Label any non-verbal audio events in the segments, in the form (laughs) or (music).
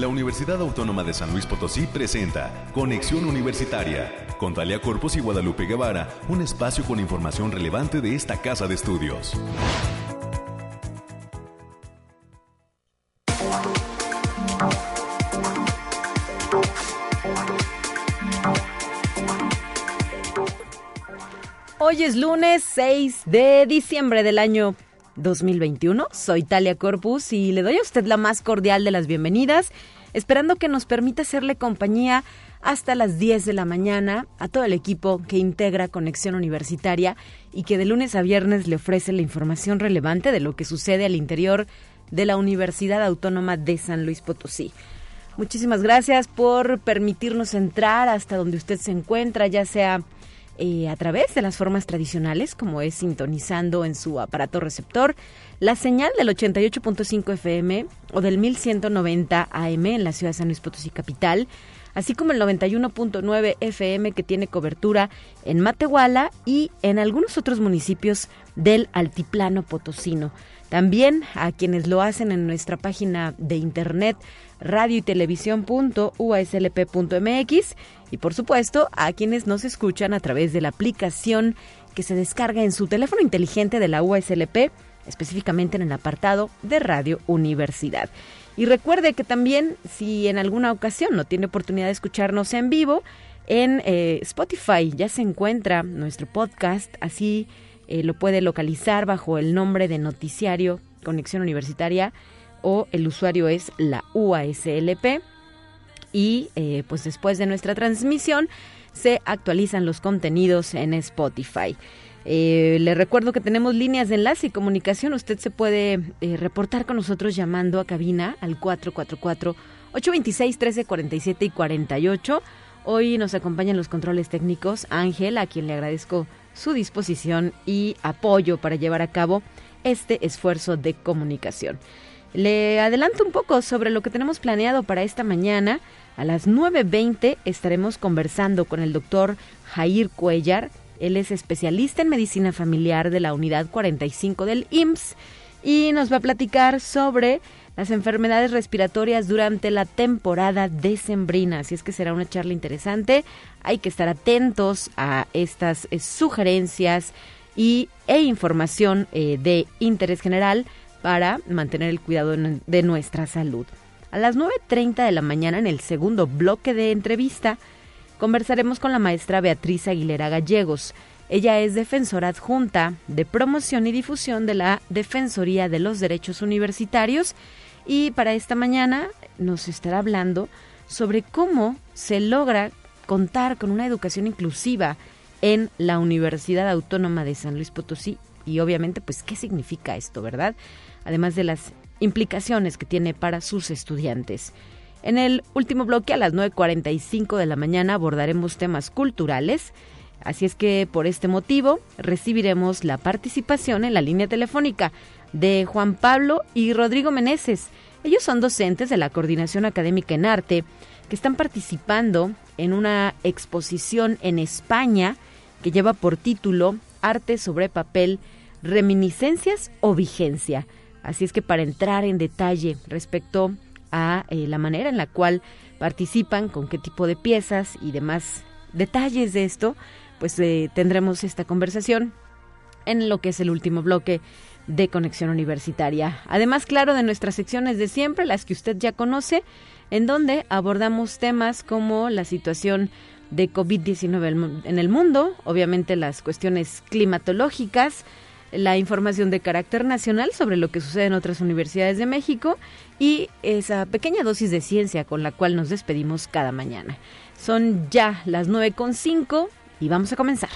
la Universidad Autónoma de San Luis Potosí presenta Conexión Universitaria con Talia Corpus y Guadalupe Guevara, un espacio con información relevante de esta casa de estudios. Hoy es lunes 6 de diciembre del año 2021. Soy Talia Corpus y le doy a usted la más cordial de las bienvenidas, esperando que nos permita hacerle compañía hasta las 10 de la mañana a todo el equipo que integra Conexión Universitaria y que de lunes a viernes le ofrece la información relevante de lo que sucede al interior de la Universidad Autónoma de San Luis Potosí. Muchísimas gracias por permitirnos entrar hasta donde usted se encuentra, ya sea eh, a través de las formas tradicionales, como es sintonizando en su aparato receptor la señal del 88.5 FM o del 1190 AM en la ciudad de San Luis Potosí Capital, así como el 91.9 FM que tiene cobertura en Matehuala y en algunos otros municipios del Altiplano Potosino. También a quienes lo hacen en nuestra página de internet radio y televisión.uslp.mx y por supuesto a quienes nos escuchan a través de la aplicación que se descarga en su teléfono inteligente de la USLP, específicamente en el apartado de Radio Universidad. Y recuerde que también si en alguna ocasión no tiene oportunidad de escucharnos en vivo, en eh, Spotify ya se encuentra nuestro podcast, así eh, lo puede localizar bajo el nombre de Noticiario Conexión Universitaria o el usuario es la UASLP y eh, pues después de nuestra transmisión se actualizan los contenidos en Spotify. Eh, le recuerdo que tenemos líneas de enlace y comunicación. Usted se puede reportar con nosotros llamando a cabina al 444-826-1347 y 48. Hoy nos acompañan los controles técnicos Ángel, a quien le agradezco su disposición y apoyo para llevar a cabo este esfuerzo de comunicación. Le adelanto un poco sobre lo que tenemos planeado para esta mañana. A las 9.20 estaremos conversando con el doctor Jair Cuellar. Él es especialista en medicina familiar de la unidad 45 del IMSS y nos va a platicar sobre las enfermedades respiratorias durante la temporada decembrina. Así es que será una charla interesante. Hay que estar atentos a estas eh, sugerencias y, e información eh, de interés general para mantener el cuidado de nuestra salud. A las 9.30 de la mañana, en el segundo bloque de entrevista, conversaremos con la maestra Beatriz Aguilera Gallegos. Ella es defensora adjunta de promoción y difusión de la Defensoría de los Derechos Universitarios y para esta mañana nos estará hablando sobre cómo se logra contar con una educación inclusiva en la Universidad Autónoma de San Luis Potosí y obviamente pues qué significa esto, ¿verdad? además de las implicaciones que tiene para sus estudiantes. En el último bloque, a las 9.45 de la mañana, abordaremos temas culturales, así es que por este motivo recibiremos la participación en la línea telefónica de Juan Pablo y Rodrigo Meneses. Ellos son docentes de la Coordinación Académica en Arte que están participando en una exposición en España que lleva por título Arte sobre papel, reminiscencias o vigencia. Así es que para entrar en detalle respecto a eh, la manera en la cual participan, con qué tipo de piezas y demás detalles de esto, pues eh, tendremos esta conversación en lo que es el último bloque de Conexión Universitaria. Además, claro, de nuestras secciones de siempre, las que usted ya conoce, en donde abordamos temas como la situación de COVID-19 en el mundo, obviamente las cuestiones climatológicas, la información de carácter nacional sobre lo que sucede en otras universidades de México y esa pequeña dosis de ciencia con la cual nos despedimos cada mañana. Son ya las 9.5 y vamos a comenzar.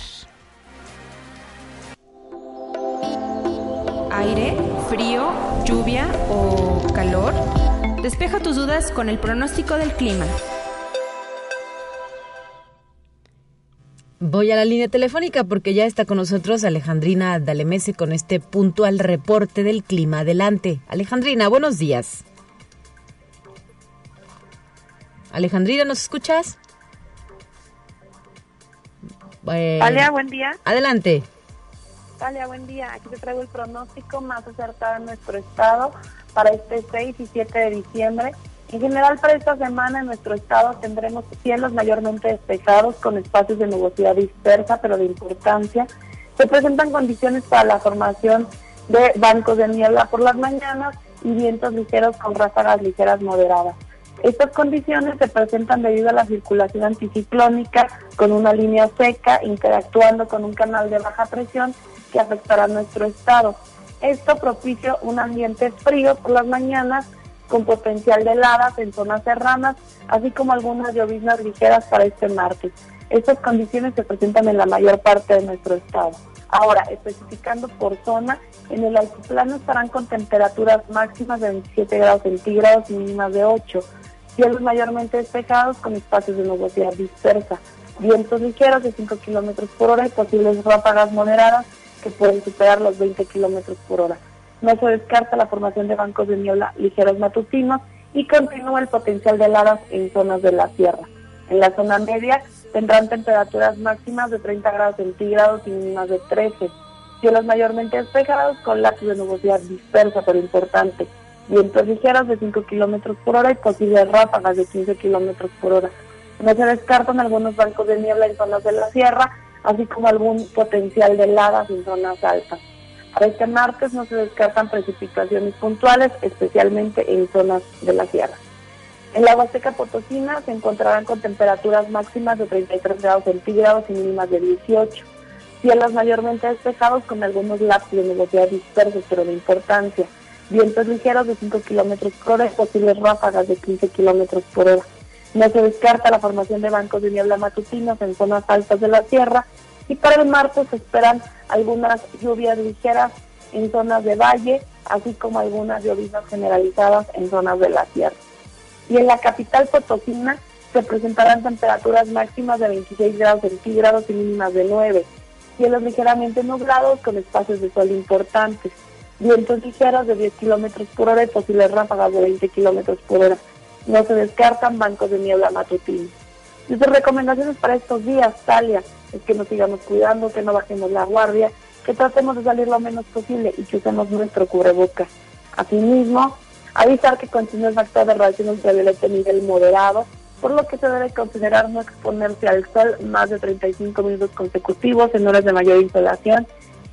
Aire, frío, lluvia o calor. Despeja tus dudas con el pronóstico del clima. Voy a la línea telefónica porque ya está con nosotros Alejandrina Dalemese con este puntual reporte del clima. Adelante. Alejandrina, buenos días. Alejandrina, ¿nos escuchas? Bueno, buen día. Adelante. Talia, buen día. Aquí te traigo el pronóstico más acertado en nuestro estado para este 6 y 7 de diciembre En general, para esta semana en nuestro estado tendremos cielos mayormente despejados con espacios de nubosidad dispersa, pero de importancia. Se presentan condiciones para la formación de bancos de niebla por las mañanas y vientos ligeros con ráfagas ligeras moderadas. Estas condiciones se presentan debido a la circulación anticiclónica con una línea seca interactuando con un canal de baja presión que afectará nuestro estado. Esto propicia un ambiente frío por las mañanas con potencial de heladas en zonas serranas, así como algunas lloviznas ligeras para este martes. Estas condiciones se presentan en la mayor parte de nuestro estado. Ahora, especificando por zona, en el altiplano estarán con temperaturas máximas de 27 grados centígrados y mínimas de 8. Cielos mayormente despejados con espacios de nubosidad dispersa. Vientos ligeros de 5 kilómetros por hora y posibles ráfagas moderadas que pueden superar los 20 kilómetros por hora. No se descarta la formación de bancos de niebla ligeros matutinos y continúa el potencial de heladas en zonas de la sierra. En la zona media tendrán temperaturas máximas de 30 grados centígrados y mínimas de 13. Cielos mayormente despejados con lapsos de nubosidad dispersa pero importante. Vientos ligeros de 5 kilómetros por hora y posibles ráfagas de 15 kilómetros por hora. No se descartan algunos bancos de niebla en zonas de la sierra, así como algún potencial de heladas en zonas altas. Para este martes no se descartan precipitaciones puntuales, especialmente en zonas de la sierra. En la Huasteca Potosina se encontrarán con temperaturas máximas de 33 grados centígrados y mínimas de 18. Cielos mayormente despejados con algunos lapsos de nubosidad dispersos, pero de importancia. Vientos ligeros de 5 kilómetros por hora y posibles ráfagas de 15 kilómetros por hora. No se descarta la formación de bancos de niebla matutinos en zonas altas de la sierra y para el martes se esperan algunas lluvias ligeras en zonas de valle, así como algunas lloviznas generalizadas en zonas de la sierra y en la capital Potosina se presentarán temperaturas máximas de 26 grados centígrados y mínimas de 9, cielos ligeramente nublados con espacios de sol importantes, vientos ligeros de 10 kilómetros por hora y posibles ráfagas de 20 kilómetros por hora. No se descartan bancos de niebla matutinos. Nuestras recomendaciones para estos días, Talia, es que nos sigamos cuidando, que no bajemos la guardia, que tratemos de salir lo menos posible y que usemos nuestro cubrebocas. Asimismo, Avisar que continúa el factor de radiación ultravioleta a nivel moderado, por lo que se debe considerar no exponerse al sol más de 35 minutos consecutivos en horas de mayor insolación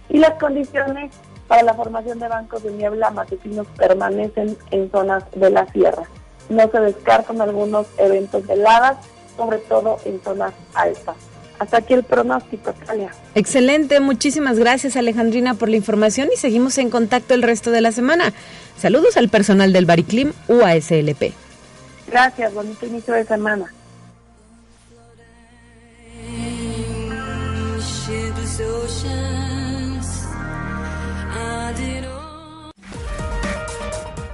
y las condiciones para la formación de bancos de niebla matutinos permanecen en zonas de la sierra. No se descartan algunos eventos de heladas, sobre todo en zonas altas. Hasta aquí el pronóstico, Talia. Excelente, muchísimas gracias Alejandrina por la información y seguimos en contacto el resto de la semana. Saludos al personal del Bariclim UASLP. Gracias, bonito inicio de semana.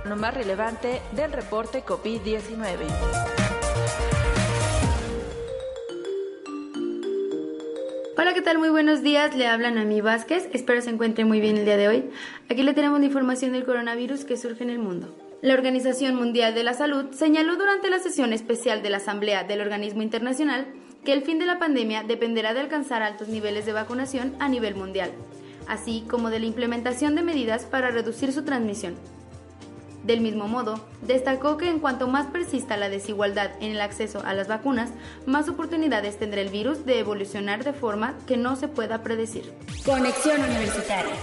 Lo más relevante del reporte COVID-19. Hola, ¿qué tal? Muy buenos días. Le hablan a mi Vázquez. Espero se encuentre muy bien el día de hoy. Aquí le tenemos la información del coronavirus que surge en el mundo. La Organización Mundial de la Salud señaló durante la sesión especial de la Asamblea del Organismo Internacional que el fin de la pandemia dependerá de alcanzar altos niveles de vacunación a nivel mundial, así como de la implementación de medidas para reducir su transmisión. Del mismo modo, destacó que en cuanto más persista la desigualdad en el acceso a las vacunas, más oportunidades tendrá el virus de evolucionar de forma que no se pueda predecir. Conexión Universitaria.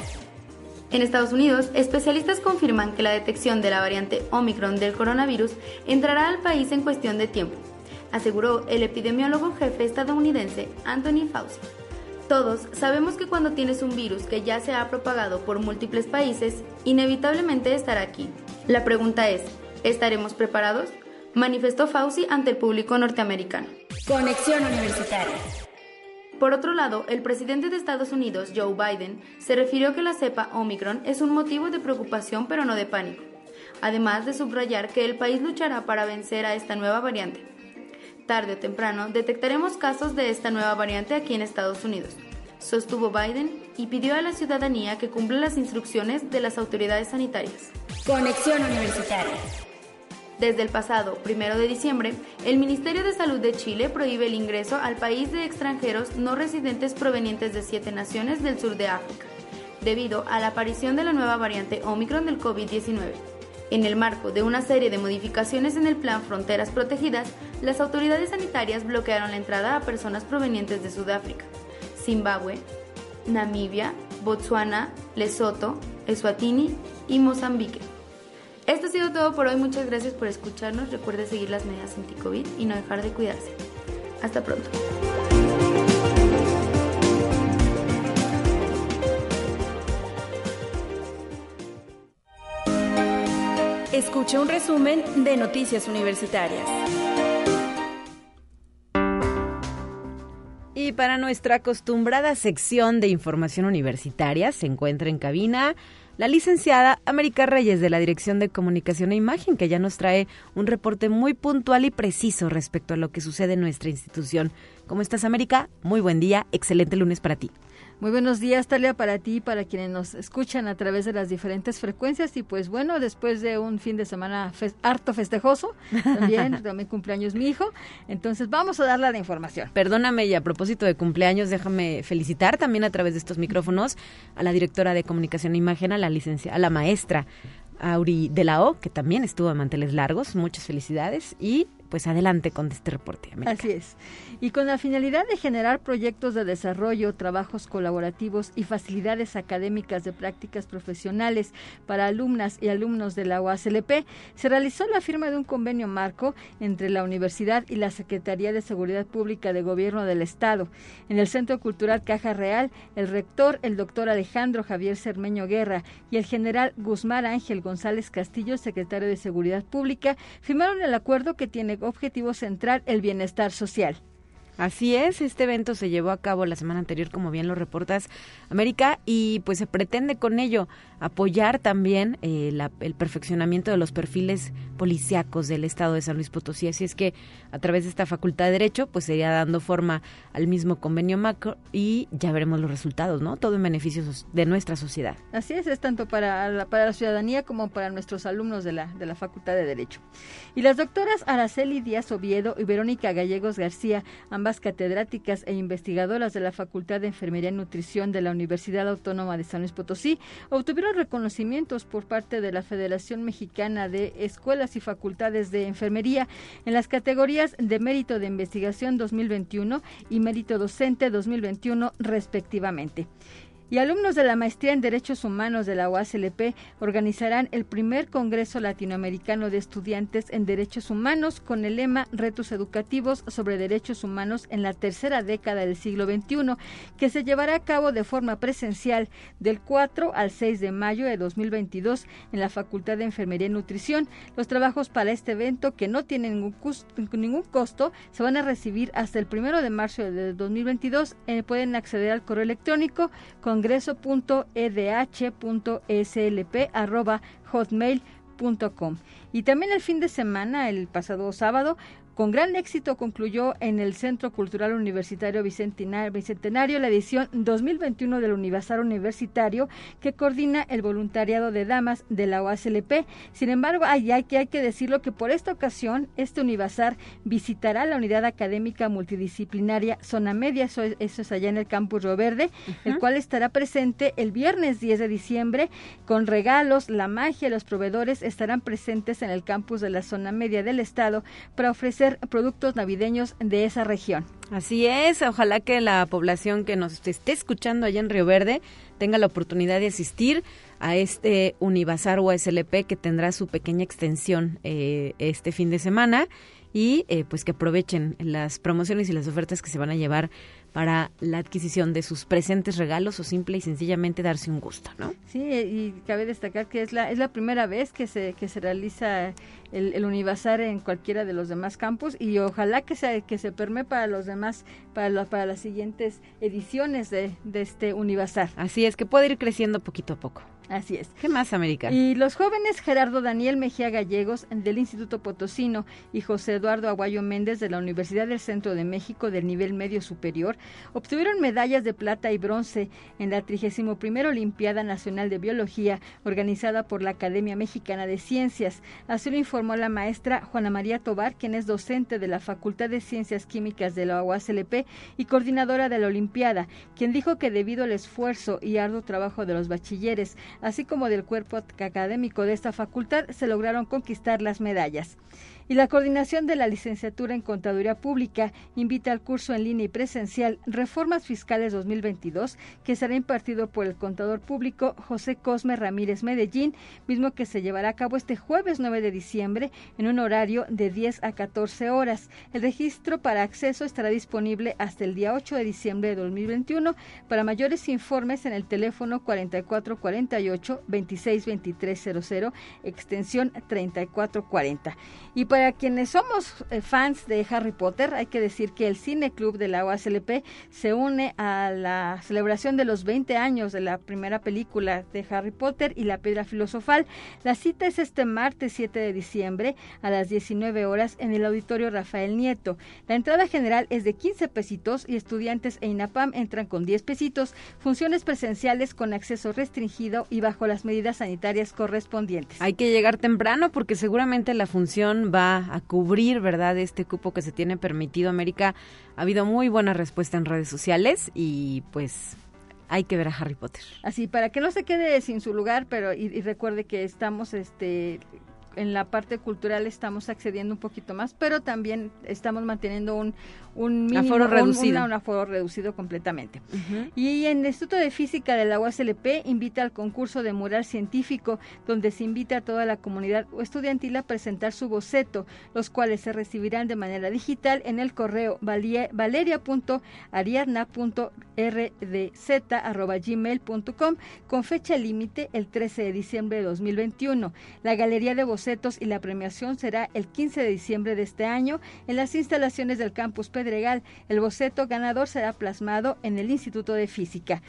En Estados Unidos, especialistas confirman que la detección de la variante Omicron del coronavirus entrará al país en cuestión de tiempo, aseguró el epidemiólogo jefe estadounidense Anthony Fauci. Todos sabemos que cuando tienes un virus que ya se ha propagado por múltiples países, inevitablemente estará aquí. La pregunta es, ¿estaremos preparados? Manifestó Fauci ante el público norteamericano. Conexión Universitaria. Por otro lado, el presidente de Estados Unidos, Joe Biden, se refirió que la cepa Omicron es un motivo de preocupación pero no de pánico, además de subrayar que el país luchará para vencer a esta nueva variante tarde o temprano detectaremos casos de esta nueva variante aquí en Estados Unidos, sostuvo Biden y pidió a la ciudadanía que cumpla las instrucciones de las autoridades sanitarias. Conexión Universitaria. Desde el pasado 1 de diciembre, el Ministerio de Salud de Chile prohíbe el ingreso al país de extranjeros no residentes provenientes de siete naciones del sur de África, debido a la aparición de la nueva variante Omicron del COVID-19. En el marco de una serie de modificaciones en el plan Fronteras Protegidas, las autoridades sanitarias bloquearon la entrada a personas provenientes de Sudáfrica, Zimbabue, Namibia, Botsuana, Lesoto, Eswatini y Mozambique. Esto ha sido todo por hoy. Muchas gracias por escucharnos. Recuerde seguir las medidas anti-COVID y no dejar de cuidarse. Hasta pronto. Escuche un resumen de Noticias Universitarias. Y para nuestra acostumbrada sección de información universitaria se encuentra en cabina la licenciada América Reyes de la Dirección de Comunicación e Imagen, que ya nos trae un reporte muy puntual y preciso respecto a lo que sucede en nuestra institución. ¿Cómo estás, América? Muy buen día, excelente lunes para ti. Muy buenos días, Talia, para ti y para quienes nos escuchan a través de las diferentes frecuencias. Y pues bueno, después de un fin de semana harto festejoso, también, (laughs) también cumpleaños mi hijo, entonces vamos a darle la información. Perdóname, y a propósito de cumpleaños, déjame felicitar también a través de estos micrófonos a la directora de Comunicación e Imagen, a la licencia, a la maestra Auri de la O, que también estuvo de manteles largos. Muchas felicidades y pues adelante con este reporte. América. Así es. Y con la finalidad de generar proyectos de desarrollo, trabajos colaborativos y facilidades académicas de prácticas profesionales para alumnas y alumnos de la UASLP, se realizó la firma de un convenio marco entre la universidad y la Secretaría de Seguridad Pública de Gobierno del Estado. En el Centro Cultural Caja Real, el rector, el doctor Alejandro Javier Cermeño Guerra y el general Guzmán Ángel González Castillo, secretario de Seguridad Pública, firmaron el acuerdo que tiene objetivo central el bienestar social. Así es, este evento se llevó a cabo la semana anterior, como bien lo reportas, América, y pues se pretende con ello apoyar también eh, el perfeccionamiento de los perfiles policíacos del Estado de San Luis Potosí. Así es que a través de esta Facultad de Derecho, pues sería dando forma al mismo convenio macro y ya veremos los resultados, ¿no? Todo en beneficio de nuestra sociedad. Así es, es tanto para la, para la ciudadanía como para nuestros alumnos de la, de la Facultad de Derecho. Y las doctoras Araceli Díaz Oviedo y Verónica Gallegos García, ambas catedráticas e investigadoras de la Facultad de Enfermería y Nutrición de la Universidad Autónoma de San Luis Potosí, obtuvieron reconocimientos por parte de la Federación Mexicana de Escuelas y Facultades de Enfermería en las categorías de Mérito de Investigación 2021 y Mérito Docente 2021 respectivamente y alumnos de la Maestría en Derechos Humanos de la UASLP organizarán el primer Congreso Latinoamericano de Estudiantes en Derechos Humanos con el lema Retos Educativos sobre Derechos Humanos en la tercera década del siglo XXI, que se llevará a cabo de forma presencial del 4 al 6 de mayo de 2022 en la Facultad de Enfermería y Nutrición. Los trabajos para este evento, que no tienen ningún, costo, se van a recibir hasta el 1 de marzo de 2022. Eh, pueden acceder al correo electrónico con congreso.edh.slp.hotmail.com. Y también el fin de semana, el pasado sábado, con gran éxito concluyó en el Centro Cultural Universitario Bicentenario la edición 2021 del Universal Universitario que coordina el voluntariado de damas de la OASLP. Sin embargo, hay, hay, que, hay que decirlo que por esta ocasión este Univasar visitará la unidad académica multidisciplinaria Zona Media, eso es, allá en el campus Río Verde, el cual estará presente el viernes 10 de diciembre con regalos, la magia, los proveedores estarán presentes en el campus de la Zona Media del Estado para ofrecer productos navideños de esa región. Así es, ojalá que la población que nos esté escuchando allá en Río Verde tenga la oportunidad de asistir a este Univazar USLP que tendrá su pequeña extensión eh, este fin de semana y eh, pues que aprovechen las promociones y las ofertas que se van a llevar para la adquisición de sus presentes regalos o simple y sencillamente darse un gusto, ¿no? Sí, y cabe destacar que es la es la primera vez que se que se realiza el, el Univazar en cualquiera de los demás campus y ojalá que se que se permee para los demás para para las siguientes ediciones de, de este Univazar. Así es que puede ir creciendo poquito a poco. Así es. ¿Qué más, América? Y los jóvenes Gerardo Daniel Mejía Gallegos del Instituto Potosino y José Eduardo Aguayo Méndez de la Universidad del Centro de México del nivel medio superior obtuvieron medallas de plata y bronce en la 31 Olimpiada Nacional de Biología organizada por la Academia Mexicana de Ciencias. Así lo informó la maestra Juana María Tobar, quien es docente de la Facultad de Ciencias Químicas de la UASLP y coordinadora de la Olimpiada, quien dijo que debido al esfuerzo y arduo trabajo de los bachilleres, así como del cuerpo académico de esta facultad, se lograron conquistar las medallas y la coordinación de la licenciatura en Contaduría Pública invita al curso en línea y presencial Reformas Fiscales 2022 que será impartido por el contador público José Cosme Ramírez Medellín, mismo que se llevará a cabo este jueves 9 de diciembre en un horario de 10 a 14 horas. El registro para acceso estará disponible hasta el día 8 de diciembre de 2021. Para mayores informes en el teléfono 4448 262300 extensión 3440. Y para quienes somos eh, fans de Harry Potter, hay que decir que el Cine Club de la OASLP se une a la celebración de los 20 años de la primera película de Harry Potter y la Piedra Filosofal. La cita es este martes 7 de diciembre a las 19 horas en el Auditorio Rafael Nieto. La entrada general es de 15 pesitos y estudiantes e INAPAM entran con 10 pesitos. Funciones presenciales con acceso restringido y bajo las medidas sanitarias correspondientes. Hay que llegar temprano porque seguramente la función va a cubrir, ¿verdad?, este cupo que se tiene permitido. América ha habido muy buena respuesta en redes sociales y pues hay que ver a Harry Potter. Así, para que no se quede sin su lugar, pero y, recuerde que estamos este en la parte cultural estamos accediendo un poquito más, pero también estamos manteniendo un, un aforo reducido. Un, aforo reducido completamente. Y en el Instituto de Física de la USLP invita al concurso de mural científico, donde se invita a toda la comunidad estudiantil a presentar su boceto, los cuales se recibirán de manera digital en el correo valeria.ariadna.rdz.gmail.com con fecha límite el 13 de diciembre de 2021. La galería de bocetos y la premiación será el 15 de diciembre de este año en las instalaciones del campus Pedregal. El boceto ganador será plasmado en el Instituto de Física.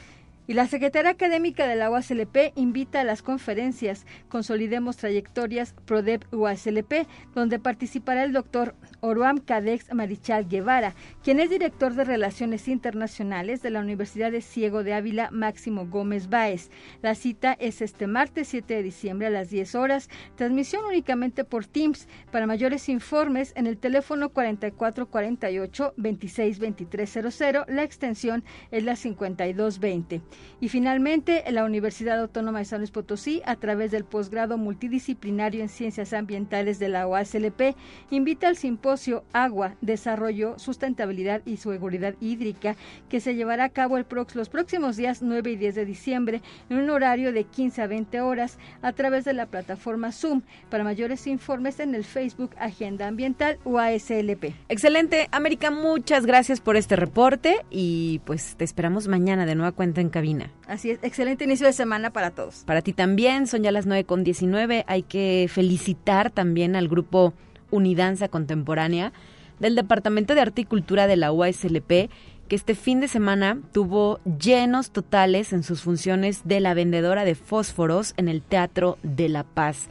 Y la Secretaría Académica de la UASLP invita a las conferencias Consolidemos Trayectorias PRODEP UASLP, donde participará el doctor Oruam Cadex Marichal Guevara, quien es director de Relaciones Internacionales de la Universidad de Ciego de Ávila Máximo Gómez Báez. La cita es este martes 7 de diciembre a las 10 horas, transmisión únicamente por Teams. Para mayores informes, en el teléfono 4448 262300, la extensión es la 5220. Y finalmente, la Universidad Autónoma de San Luis Potosí, a través del posgrado multidisciplinario en Ciencias Ambientales de la OASLP, invita al simposio Agua, Desarrollo, Sustentabilidad y Seguridad Hídrica, que se llevará a cabo el los próximos días 9 y 10 de diciembre en un horario de 15 a 20 horas a través de la plataforma Zoom. Para mayores informes en el Facebook Agenda Ambiental UASLP. Excelente, América, muchas gracias por este reporte y pues te esperamos mañana de nueva cuenta en cabina Así es, excelente inicio de semana para todos. Para ti también, son ya las 9 con 19. Hay que felicitar también al grupo Unidanza Contemporánea del Departamento de Arte y Cultura de la UASLP que este fin de semana tuvo llenos totales en sus funciones de la vendedora de fósforos en el Teatro de la Paz.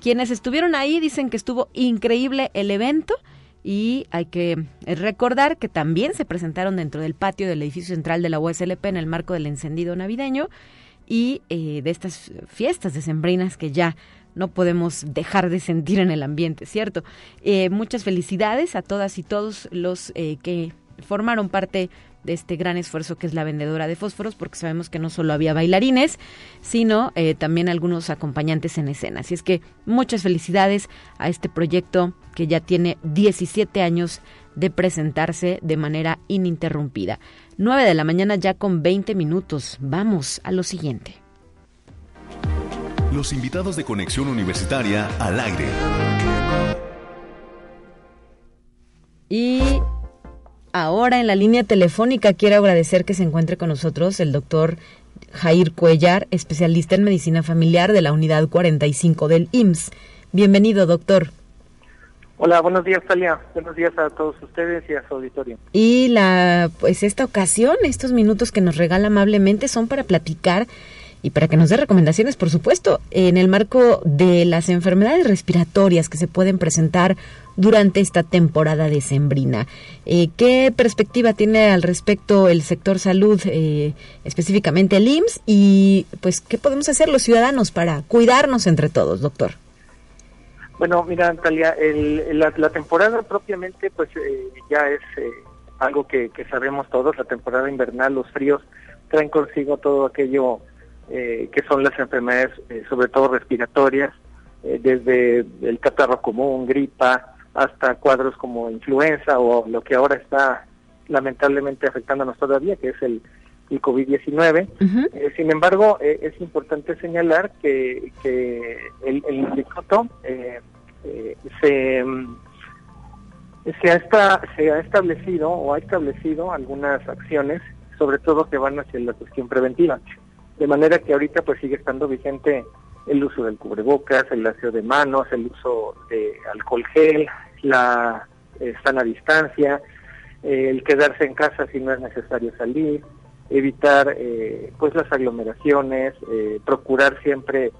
Quienes estuvieron ahí dicen que estuvo increíble el evento y hay que recordar que también se presentaron dentro del patio del edificio central de la USLP en el marco del encendido navideño y eh, de estas fiestas decembrinas que ya no podemos dejar de sentir en el ambiente, ¿cierto? Eh, muchas felicidades a todas y todos los eh, que formaron parte de este gran esfuerzo que es la vendedora de fósforos, porque sabemos que no solo había bailarines, sino eh, también algunos acompañantes en escena. Así es que muchas felicidades a este proyecto que ya tiene 17 años de presentarse de manera ininterrumpida. 9 de la mañana ya con 20 minutos. Vamos a lo siguiente. Los invitados de Conexión Universitaria al aire. Y Ahora en la línea telefónica quiero agradecer que se encuentre con nosotros el doctor Jair Cuellar, especialista en medicina familiar de la unidad 45 del IMSS. Bienvenido, doctor. Hola, buenos días, Talia. Buenos días a todos ustedes y a su auditorio. Y la, pues esta ocasión, estos minutos que nos regala amablemente son para platicar y para que nos dé recomendaciones, por supuesto, en el marco de las enfermedades respiratorias que se pueden presentar durante esta temporada decembrina. Eh, ¿Qué perspectiva tiene al respecto el sector salud, eh, específicamente el IMSS? Y pues, ¿qué podemos hacer los ciudadanos para cuidarnos entre todos, doctor? Bueno, mira, Natalia, la, temporada propiamente, pues eh, ya es algo que, que sabemos todos, la temporada invernal, los fríos traen consigo todo aquello eh, que son las enfermedades eh, sobre todo respiratorias, eh, desde el catarro común, gripa, hasta cuadros como influenza o lo que ahora está lamentablemente afectándonos todavía, que es el, el COVID-19. sin embargo, es importante señalar que, que el, el instituto se, se, ha se ha establecido o ha establecido algunas acciones, sobre todo que van hacia la cuestión preventiva. De manera que ahorita pues sigue estando vigente el uso del cubrebocas, el aseo de manos, el uso de alcohol gel, la eh, sana distancia, el quedarse en casa si no es necesario salir, evitar eh, pues las aglomeraciones, eh, procurar siempre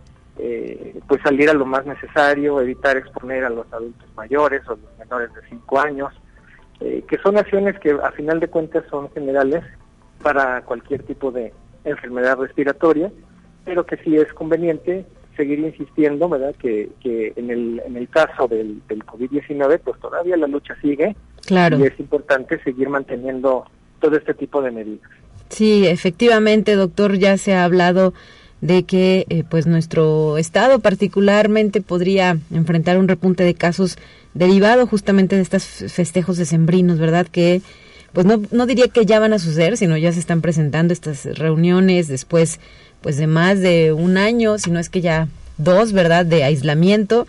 pues salir a lo más necesario, evitar exponer a los adultos mayores o los menores de 5 años, que son acciones que a final de cuentas son generales para cualquier tipo de, enfermedad respiratoria, pero que sí es conveniente seguir insistiendo, ¿verdad? Que, que en, el, en el caso del, del COVID-19, pues todavía la lucha sigue. Claro. Y es importante seguir manteniendo todo este tipo de medidas. Sí, efectivamente, doctor, ya se ha hablado de que eh, pues nuestro estado particularmente podría enfrentar un repunte de casos derivado justamente de estos festejos decembrinos, ¿verdad? Que pues no, no diría que ya van a suceder, sino ya se están presentando estas reuniones después pues de más de un año, si no es que ya dos, ¿verdad?, de aislamiento.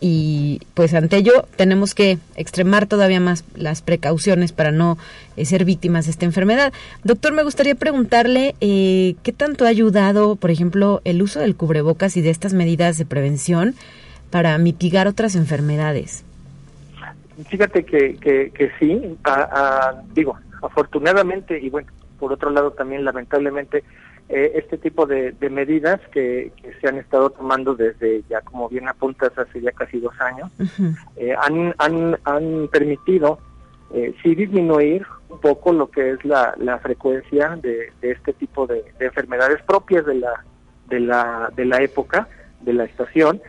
Y pues ante ello tenemos que extremar todavía más las precauciones para no eh, ser víctimas de esta enfermedad. Doctor, me gustaría preguntarle eh, qué tanto ha ayudado, por ejemplo, el uso del cubrebocas y de estas medidas de prevención para mitigar otras enfermedades. Fíjate que, que, sí, digo, afortunadamente y bueno, por otro lado también lamentablemente, eh, este tipo de, medidas que, se han estado tomando desde ya como bien apuntas hace ya casi dos años, eh, han, han, han permitido eh, sí disminuir un poco lo que es la, la frecuencia de, de este tipo de, de enfermedades propias de la, de la, de la época, de la estación,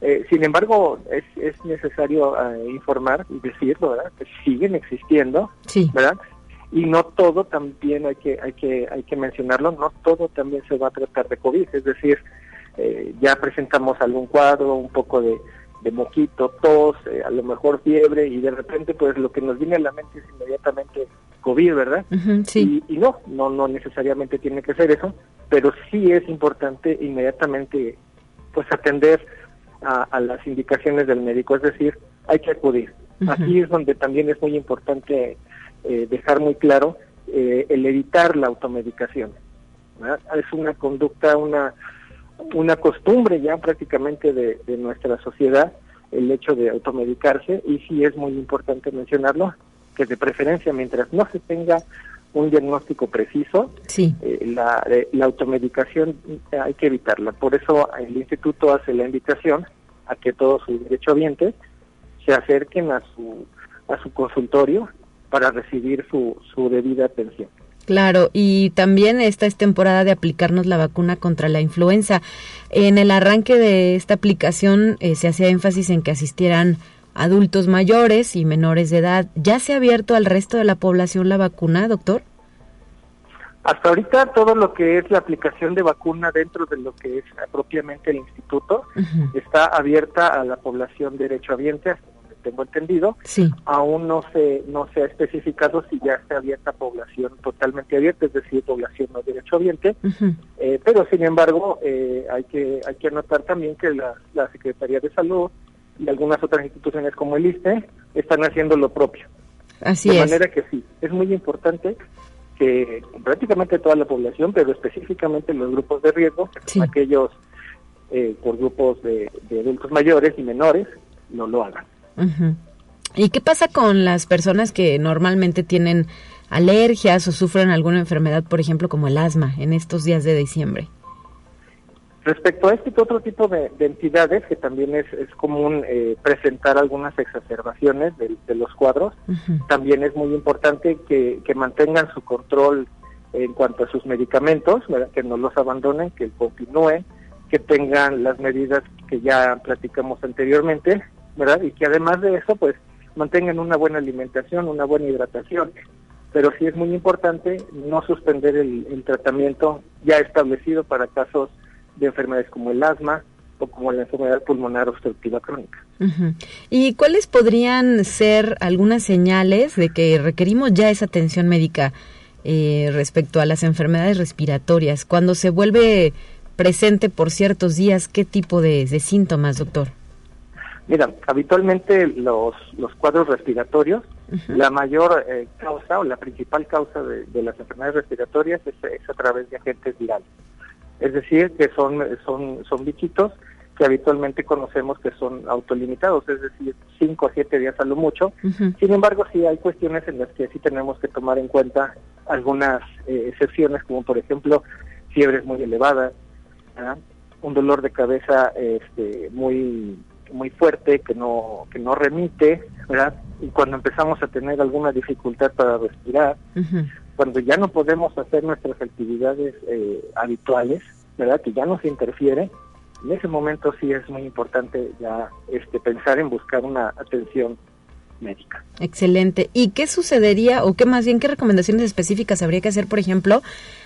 eh, sin embargo, es, es necesario eh, informar y decirlo, ¿verdad? Que siguen existiendo, ¿verdad? Y no todo también hay que hay que hay que mencionarlo, no todo también se va a tratar de COVID, es decir, eh, ya presentamos algún cuadro, un poco de, de moquito, tos, a lo mejor fiebre y de repente pues lo que nos viene a la mente es inmediatamente COVID, ¿verdad? sí. y, y, no, no, no necesariamente tiene que ser eso, pero sí es importante inmediatamente pues atender a, las indicaciones del médico, es decir, hay que acudir. Aquí es donde también es muy importante eh, dejar muy claro eh, el evitar la automedicación. Es una conducta, una, una costumbre ya prácticamente de, nuestra sociedad el hecho de automedicarse y sí es muy importante mencionarlo, que de preferencia mientras no se tenga un diagnóstico preciso, sí. Eh, la, la, automedicación hay que evitarla. Por eso el instituto hace la invitación a que todos sus derechohabientes se acerquen a su, a su consultorio para recibir su, su debida atención. Claro, y también esta es temporada de aplicarnos la vacuna contra la influenza. En el arranque de esta aplicación eh, se hacía énfasis en que asistieran adultos mayores y menores de edad. ¿Ya se ha abierto al resto de la población la vacuna, doctor? Hasta ahorita todo lo que es la aplicación de vacuna dentro de lo que es propiamente el instituto está abierta a la población derechohabiente, hasta donde tengo entendido. Sí. Aún no se no se ha especificado si ya está abierta población totalmente abierta, es decir, población no derechohabiente. eh, pero sin embargo eh, hay que hay que anotar también que la, la Secretaría de Salud y algunas otras instituciones como el ISTE están haciendo lo propio. Así de es. manera que sí, es muy importante que prácticamente toda la población, pero específicamente los grupos de riesgo, aquellos eh, por grupos de, adultos mayores y menores, no lo hagan. ¿Y qué pasa con las personas que normalmente tienen alergias o sufren alguna enfermedad, por ejemplo, como el asma, en estos días de diciembre? Respecto a este otro tipo de, entidades, que también es, es común eh, presentar algunas exacerbaciones de, los cuadros, también es muy importante que, mantengan su control en cuanto a sus medicamentos, que no los abandonen, que continúen, que tengan las medidas que ya platicamos anteriormente, ¿verdad? Y que además de eso, pues mantengan una buena alimentación, una buena hidratación, pero sí es muy importante no suspender el, tratamiento ya establecido para casos de enfermedades como el asma o como la enfermedad pulmonar obstructiva crónica. ¿Y cuáles podrían ser algunas señales de que requerimos ya esa atención médica eh, respecto a las enfermedades respiratorias? Cuando se vuelve presente por ciertos días, ¿qué tipo de síntomas, doctor? Mira, habitualmente los, los cuadros respiratorios, la mayor eh, causa o la principal causa de, las enfermedades respiratorias es, a través de agentes virales. Es decir, que son, son, son bichitos que habitualmente conocemos que son autolimitados, es decir, 5 a 7 días a lo mucho. Sin embargo, sí hay cuestiones en las que sí tenemos que tomar en cuenta algunas eh, excepciones, como por ejemplo fiebres muy elevadas, un dolor de cabeza este, muy muy fuerte que no que no remite, ¿verdad? Y cuando empezamos a tener alguna dificultad para respirar, cuando ya no podemos hacer nuestras actividades eh, habituales, ¿verdad? Que ya nos interfiere, en ese momento sí es muy importante ya este pensar en buscar una atención médica. Excelente. ¿Y qué sucedería o qué más bien qué recomendaciones específicas habría que hacer, por ejemplo,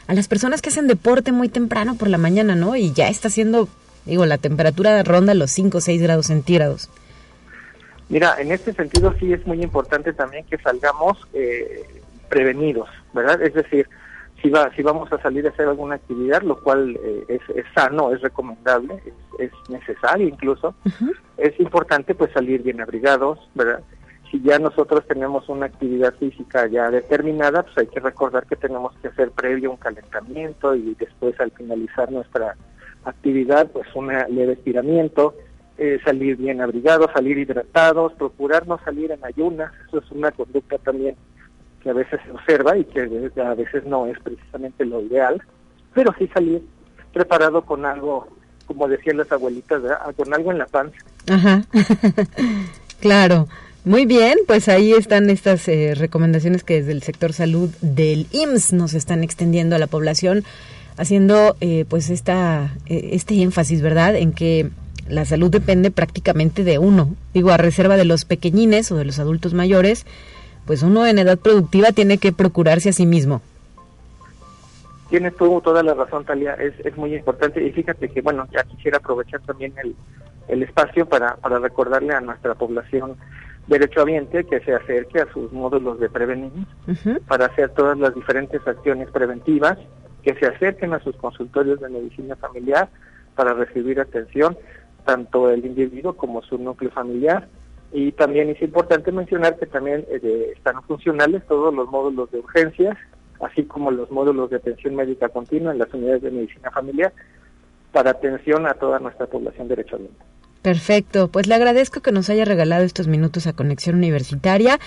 a las personas que hacen deporte muy temprano por la mañana, ¿no? Y ya está haciendo Digo, la temperatura ronda los 5 o 6 grados centígrados. Mira, en este sentido sí es muy importante también que salgamos eh, prevenidos, ¿verdad? Es decir, si, va, si vamos a salir a hacer alguna actividad, lo cual eh, es, es, sano, es recomendable, es, necesario incluso, es importante pues salir bien abrigados, ¿verdad? Si ya nosotros tenemos una actividad física ya determinada, pues hay que recordar que tenemos que hacer previo un calentamiento y después al finalizar nuestra actividad, pues un leve estiramiento, eh, salir bien abrigados, salir hidratados, procurar no salir en ayunas, eso es una conducta también que a veces se observa y que a veces no es precisamente lo ideal, pero sí salir preparado con algo, como decían las abuelitas, con algo en la panza. Ajá, (laughs) claro. Muy bien, pues ahí están estas eh, recomendaciones que desde el sector salud del IMSS nos están extendiendo a la población haciendo eh, pues esta, eh, este énfasis, ¿verdad?, en que la salud depende prácticamente de uno. Digo, a reserva de los pequeñines o de los adultos mayores, pues uno en edad productiva tiene que procurarse a sí mismo. Tienes tú toda la razón, Talia, es, es muy importante. Y fíjate que, bueno, ya quisiera aprovechar también el, el espacio para, para recordarle a nuestra población derechohabiente que se acerque a sus módulos de prevenir para hacer todas las diferentes acciones preventivas que se acerquen a sus consultorios de medicina familiar para recibir atención, tanto el individuo como su núcleo familiar. Y también es importante mencionar que también eh, están funcionales todos los módulos de urgencias, así como los módulos de atención médica continua en las unidades de medicina familiar, para atención a toda nuestra población derechohabiente. Perfecto, pues le agradezco que nos haya regalado estos minutos a Conexión Universitaria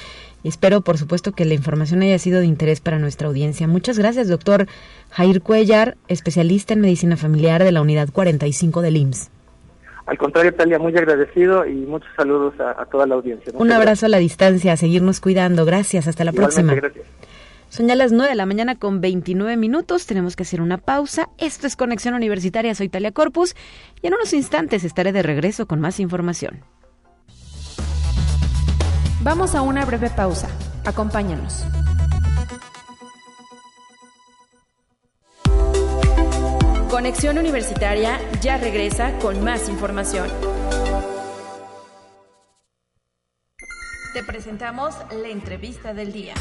y espero, por supuesto, que la información haya sido de interés para nuestra audiencia. Muchas gracias, doctor Jair Cuellar, especialista en medicina familiar de la Unidad 45 del IMSS. Al contrario, Talia, muy agradecido y muchos saludos a, toda la audiencia. Un abrazo a la distancia, a seguirnos cuidando. Gracias, hasta la próxima. Gracias. Son ya las 9 de la mañana con 29 minutos. Tenemos que hacer una pausa. Esto es Conexión Universitaria. Soy Talia Corpus y en unos instantes estaré de regreso con más información. Vamos a una breve pausa. Acompáñanos. Conexión Universitaria ya regresa con más información. Te presentamos la entrevista del día.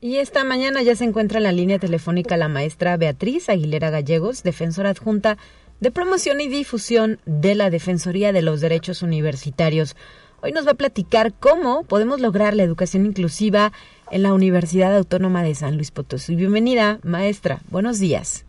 Y esta mañana ya se encuentra en la línea telefónica la maestra Beatriz Aguilera Gallegos, defensora adjunta de promoción y difusión de la Defensoría de los Derechos Universitarios. Hoy nos va a platicar cómo podemos lograr la educación inclusiva en la Universidad Autónoma de San Luis Potosí. Bienvenida, maestra. Buenos días.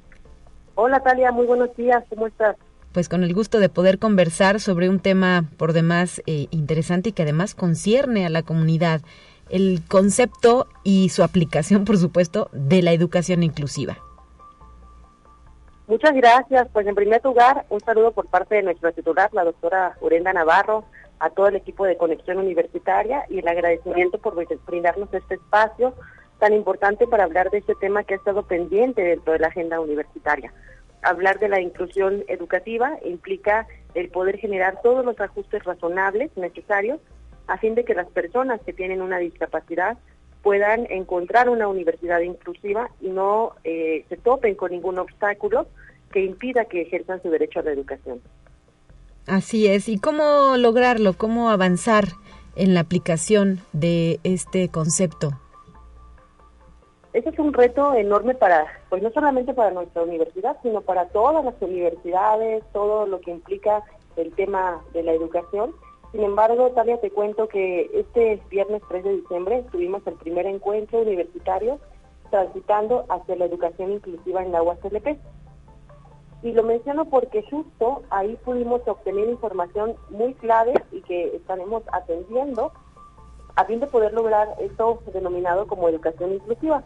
Hola, Talia. Muy buenos días. ¿Cómo estás? Pues con el gusto de poder conversar sobre un tema por demás eh, interesante y que además concierne a la comunidad el concepto y su aplicación, por supuesto, de la educación inclusiva. Muchas gracias. Pues en primer lugar, un saludo por parte de nuestra titular, la doctora Urenda Navarro, a todo el equipo de Conexión Universitaria y el agradecimiento por brindarnos este espacio tan importante para hablar de este tema que ha estado pendiente dentro de la agenda universitaria. Hablar de la inclusión educativa implica el poder generar todos los ajustes razonables necesarios a fin de que las personas que tienen una discapacidad puedan encontrar una universidad inclusiva y no eh, se topen con ningún obstáculo que impida que ejerzan su derecho a la educación. Así es. ¿Y cómo lograrlo? ¿Cómo avanzar en la aplicación de este concepto? Ese es un reto enorme para, pues no solamente para nuestra universidad, sino para todas las universidades, todo lo que implica el tema de la educación. Sin embargo, Talia, te cuento que este viernes 3 de diciembre tuvimos el primer encuentro universitario transitando hacia la educación inclusiva en la UASLP. Y lo menciono porque justo ahí pudimos obtener información muy clave y que estaremos atendiendo a fin de poder lograr esto denominado como educación inclusiva.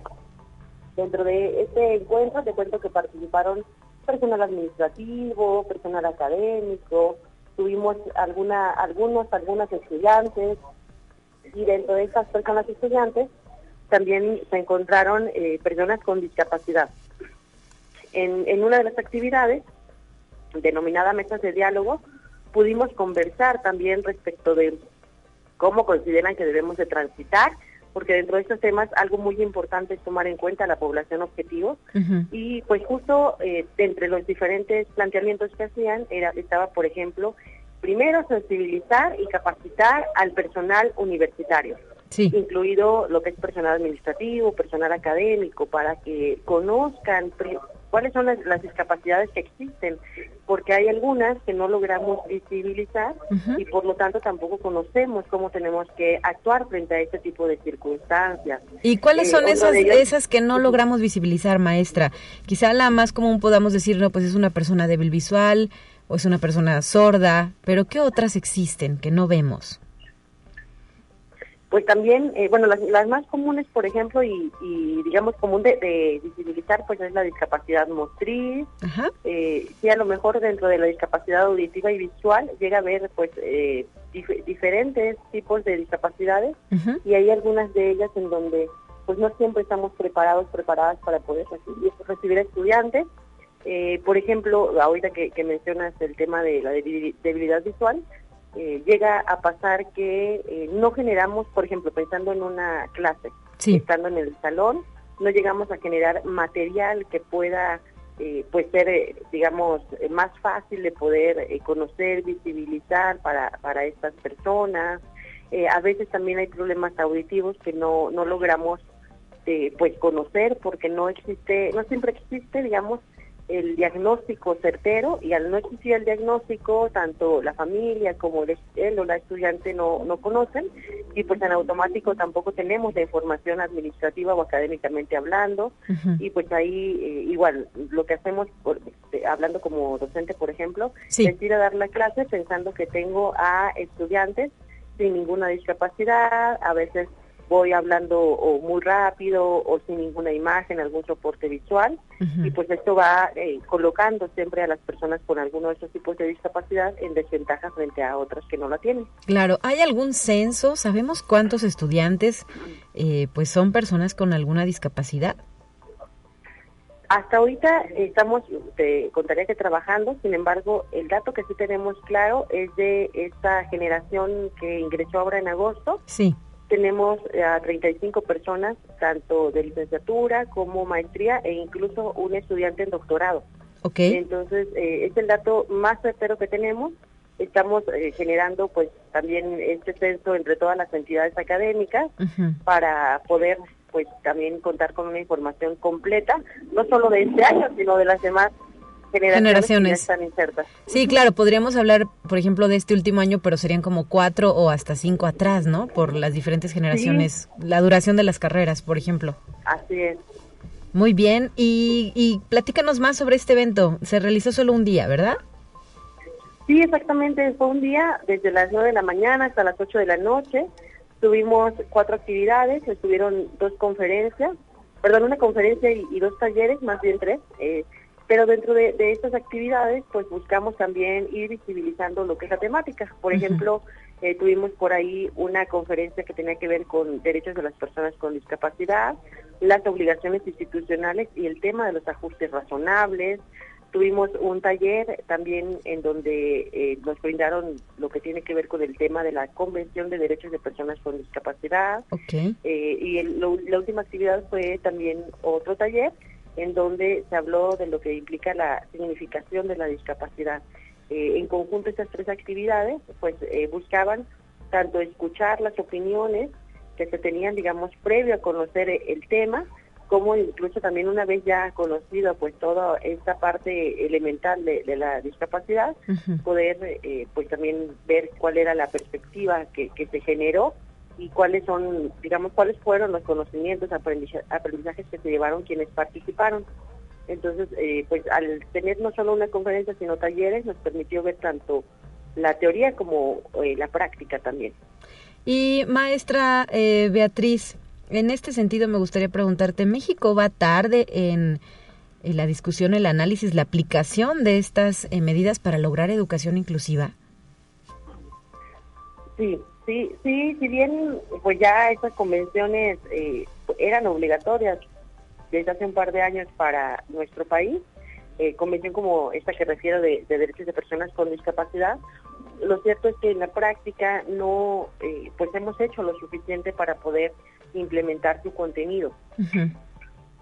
Dentro de este encuentro te cuento que participaron personal administrativo, personal académico, tuvimos alguna, algunos, algunas estudiantes y dentro de esas personas estudiantes también se encontraron eh, personas con discapacidad en, una de las actividades, denominada mesas de diálogo, pudimos conversar también respecto de cómo consideran que debemos de transitar, porque dentro de estos temas algo muy importante es tomar en cuenta la población objetivo y pues justo eh, entre los diferentes planteamientos que hacían era, estaba, por ejemplo, primero sensibilizar y capacitar al personal universitario. incluido lo que es personal administrativo, personal académico, para que conozcan cuáles son las, discapacidades que existen, porque hay algunas que no logramos visibilizar y por lo tanto tampoco conocemos cómo tenemos que actuar frente a este tipo de circunstancias. ¿Y cuáles son eh, esas, esas que no logramos visibilizar, maestra? Quizá la más común podamos decir, no, pues es una persona débil visual o es una persona sorda, pero ¿qué otras existen que no vemos? Pues también, eh, bueno, las, las, más comunes, por ejemplo, y, digamos común de, visibilizar, pues es la discapacidad motriz. Eh, a lo mejor dentro de la discapacidad auditiva y visual llega a haber, pues, eh, diferentes tipos de discapacidades y hay algunas de ellas en donde, pues, no siempre estamos preparados, preparadas para poder recibir, recibir estudiantes. Eh, por ejemplo, ahorita que, que mencionas el tema de la debilidad visual, eh, llega a pasar que eh, no generamos, por ejemplo, pensando en una clase, estando en el salón, no llegamos a generar material que pueda eh, pues ser, digamos, más fácil de poder conocer, visibilizar para, para estas personas. a veces también hay problemas auditivos que no, no logramos pues conocer porque no existe, no siempre existe, digamos, el diagnóstico certero y al no existir el diagnóstico, tanto la familia como él o la estudiante no, no conocen y pues en automático tampoco tenemos la información administrativa o académicamente hablando. Y pues ahí eh, igual lo que hacemos, este, hablando como docente por ejemplo, es ir a dar la clase pensando que tengo a estudiantes sin ninguna discapacidad, a veces voy hablando o muy rápido o sin ninguna imagen, algún soporte visual y pues esto va eh, colocando siempre a las personas con alguno de estos tipos de discapacidad en desventaja frente a otras que no la tienen. Claro, ¿hay algún censo? ¿Sabemos cuántos estudiantes eh, pues son personas con alguna discapacidad? Hasta ahorita estamos, te contaría que trabajando, sin embargo, el dato que sí tenemos claro es de esta generación que ingresó ahora en agosto. Sí tenemos eh, a 35 personas, tanto de licenciatura como maestría e incluso un estudiante en doctorado. Okay. Entonces, eh, es el dato más certero que tenemos. Estamos eh, generando pues también este censo entre todas las entidades académicas para poder pues también contar con una información completa, no solo de este año, sino de las demás generaciones, están insertas. Sí, claro, podríamos hablar, por ejemplo, de este último año, pero serían como cuatro o hasta cinco atrás, ¿no? Por las diferentes generaciones, la duración de las carreras, por ejemplo. Así es. Muy bien, y, y platícanos más sobre este evento. Se realizó solo un día, ¿verdad? Sí, exactamente, fue un día desde las nueve de la mañana hasta las ocho de la noche. Tuvimos cuatro actividades, estuvieron dos conferencias, perdón, una conferencia y, y dos talleres, más bien tres. Eh, pero dentro de, estas actividades, pues buscamos también ir visibilizando lo que es la temática. Por ejemplo, eh, tuvimos por ahí una conferencia que tenía que ver con derechos de las personas con discapacidad, las obligaciones institucionales y el tema de los ajustes razonables. Tuvimos un taller también en donde eh, nos brindaron lo que tiene que ver con el tema de la Convención de Derechos de Personas con Discapacidad. Okay. Eh, y la última actividad fue también otro taller en donde se habló de lo que implica la significación de la discapacidad. Eh, en conjunto estas tres actividades pues buscaban tanto escuchar las opiniones que se tenían, digamos, previo a conocer el tema, como incluso también una vez ya conocido pues toda esta parte elemental de, la discapacidad, poder eh, pues también ver cuál era la perspectiva que, se generó y cuáles son, digamos, cuáles fueron los conocimientos, aprendizajes que se llevaron quienes participaron. Entonces, eh, pues al tener no solo una conferencia, sino talleres, nos permitió ver tanto la teoría como eh, la práctica también. Y maestra Beatriz, en este sentido, me gustaría preguntarte, ¿México va tarde en, la discusión, el análisis, la aplicación de estas eh, medidas para lograr educación inclusiva? Sí, sí, sí, si bien pues ya estas convenciones eh, eran obligatorias desde hace un par de años para nuestro país, eh, convención como esta que refiero de, derechos de personas con discapacidad, lo cierto es que en la práctica no, pues hemos hecho lo suficiente para poder implementar su contenido.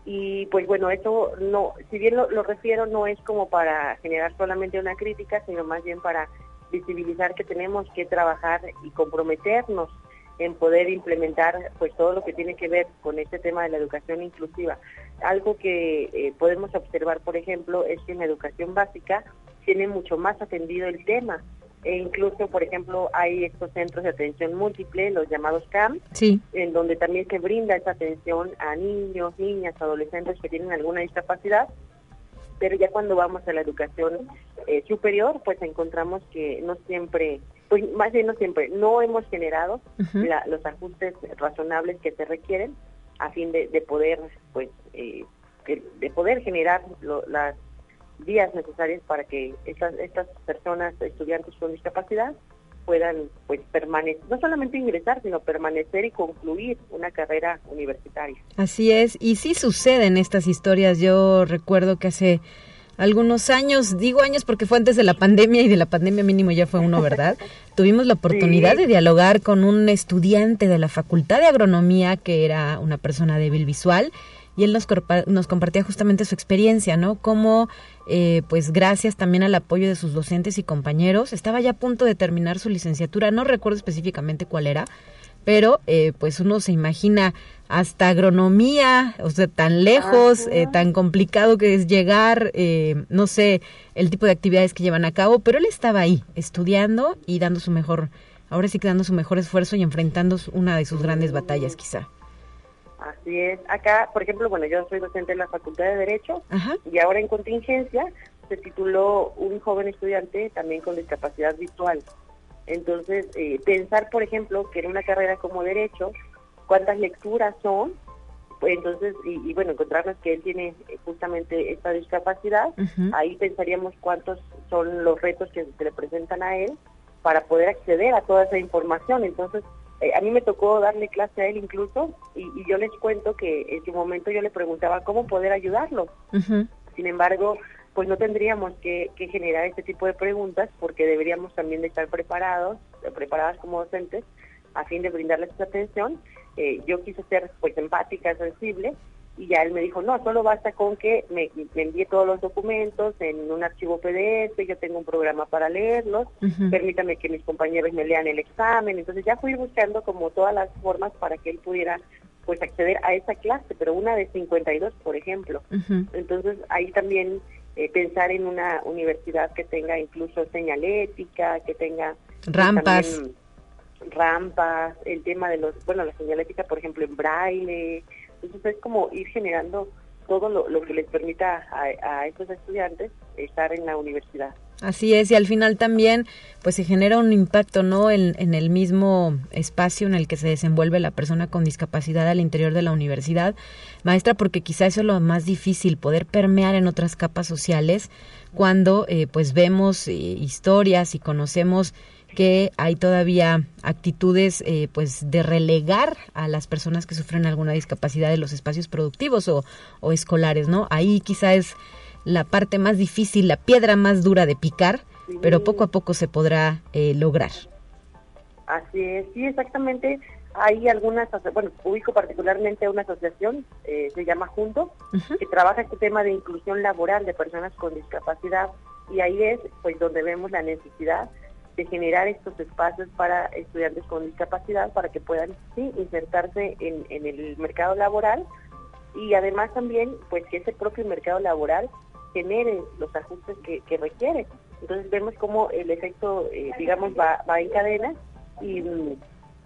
Y pues bueno, eso no, si bien lo, refiero, no es como para generar solamente una crítica, sino más bien para visibilizar que tenemos que trabajar y comprometernos en poder implementar pues todo lo que tiene que ver con este tema de la educación inclusiva. Algo que eh, podemos observar, por ejemplo, es que en la educación básica tiene mucho más atendido el tema e incluso, por ejemplo, hay estos centros de atención múltiple, los llamados CAM, en donde también se brinda esa atención a niños, niñas, adolescentes que tienen alguna discapacidad, pero ya cuando vamos a la educación eh, superior, pues encontramos que no siempre, pues más bien no siempre, no hemos generado los ajustes razonables que se requieren a fin de, poder, pues, eh, de, poder generar las días necesarias para que estas, estas personas, estudiantes con discapacidad, puedan pues permanecer, no solamente ingresar, sino permanecer y concluir una carrera universitaria. Así es, y sí suceden estas historias. Yo recuerdo que hace algunos años, digo años porque fue antes de la pandemia y de la pandemia mínimo ya fue uno, ¿verdad? (laughs) Tuvimos la oportunidad de dialogar con un estudiante de la Facultad de Agronomía que era una persona débil visual y él nos, nos compartía justamente su experiencia, ¿no? Cómo, eh, pues gracias también al apoyo de sus docentes y compañeros, estaba ya a punto de terminar su licenciatura, no recuerdo específicamente cuál era, pero eh, pues uno se imagina hasta agronomía, o sea, tan lejos, eh, tan complicado que es llegar, no sé, el tipo de actividades que llevan a cabo, pero él estaba ahí, estudiando y dando su mejor, ahora sí que dando su mejor esfuerzo y enfrentando una de sus grandes batallas quizá. Así es. Acá, por ejemplo, bueno, yo soy docente en la Facultad de Derecho y ahora en contingencia se tituló un joven estudiante también con discapacidad visual. Entonces, eh, pensar, por ejemplo, que en una carrera como Derecho, cuántas lecturas son, pues entonces, y, bueno, encontrarnos que él tiene justamente esta discapacidad, ahí pensaríamos cuántos son los retos que se le presentan a él para poder acceder a toda esa información. Entonces, eh, a mí me tocó darle clase a él incluso y, yo les cuento que en su momento yo le preguntaba cómo poder ayudarlo. Sin embargo, pues no tendríamos que, generar este tipo de preguntas porque deberíamos también de estar preparados, preparadas como docentes a fin de brindarles esa atención. Eh, yo quise ser pues empática, sensible y ya él me dijo, no, solo basta con que me, envíe todos los documentos en un archivo PDF, yo tengo un programa para leerlos, permítame que mis compañeros me lean el examen, entonces ya fui buscando como todas las formas para que él pudiera pues acceder a esa clase, pero una de 52, por ejemplo. Entonces ahí también eh, pensar en una universidad que tenga incluso señalética, que tenga pues, rampas. rampas, el tema de los, bueno, la señalética, por ejemplo, en braille, entonces es como ir generando todo lo, que les permita a, estos estudiantes estar en la universidad. Así es, y al final también pues se genera un impacto, ¿no? En, el mismo espacio en el que se desenvuelve la persona con discapacidad al interior de la universidad. Maestra, porque quizá eso es lo más difícil, poder permear en otras capas sociales cuando eh, pues vemos eh, historias y conocemos que hay todavía actitudes eh, pues de relegar a las personas que sufren alguna discapacidad de los espacios productivos o, escolares, ¿no? Ahí quizá es la parte más difícil, la piedra más dura de picar, pero poco a poco se podrá eh, lograr. Así es, sí, exactamente. Hay algunas, bueno, ubico particularmente una asociación, eh, se llama Juntos, que trabaja este tema de inclusión laboral de personas con discapacidad y ahí es pues donde vemos la necesidad de generar estos espacios para estudiantes con discapacidad para que puedan sí, insertarse en, el mercado laboral y además también pues que ese propio mercado laboral genere los ajustes que, requiere. Entonces vemos cómo el efecto, eh, digamos, va, va en cadena y,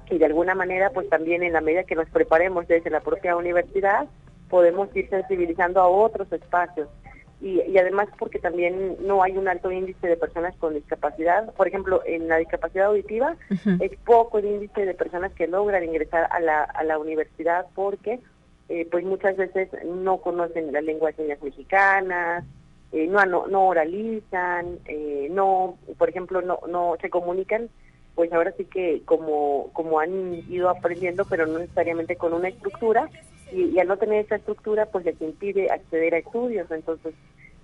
y de alguna manera pues también en la medida que nos preparemos desde la propia universidad podemos ir sensibilizando a otros espacios y, además porque también no hay un alto índice de personas con discapacidad. Por ejemplo, en la discapacidad auditiva es poco el índice de personas que logran ingresar a la, a la universidad porque eh, pues muchas veces no conocen la lengua de señas mexicanas, eh, no, no, oralizan, eh, no, por ejemplo, no, no se comunican, pues ahora sí que como, como han ido aprendiendo, pero no necesariamente con una estructura, y, al no tener esa estructura pues les impide acceder a estudios. Entonces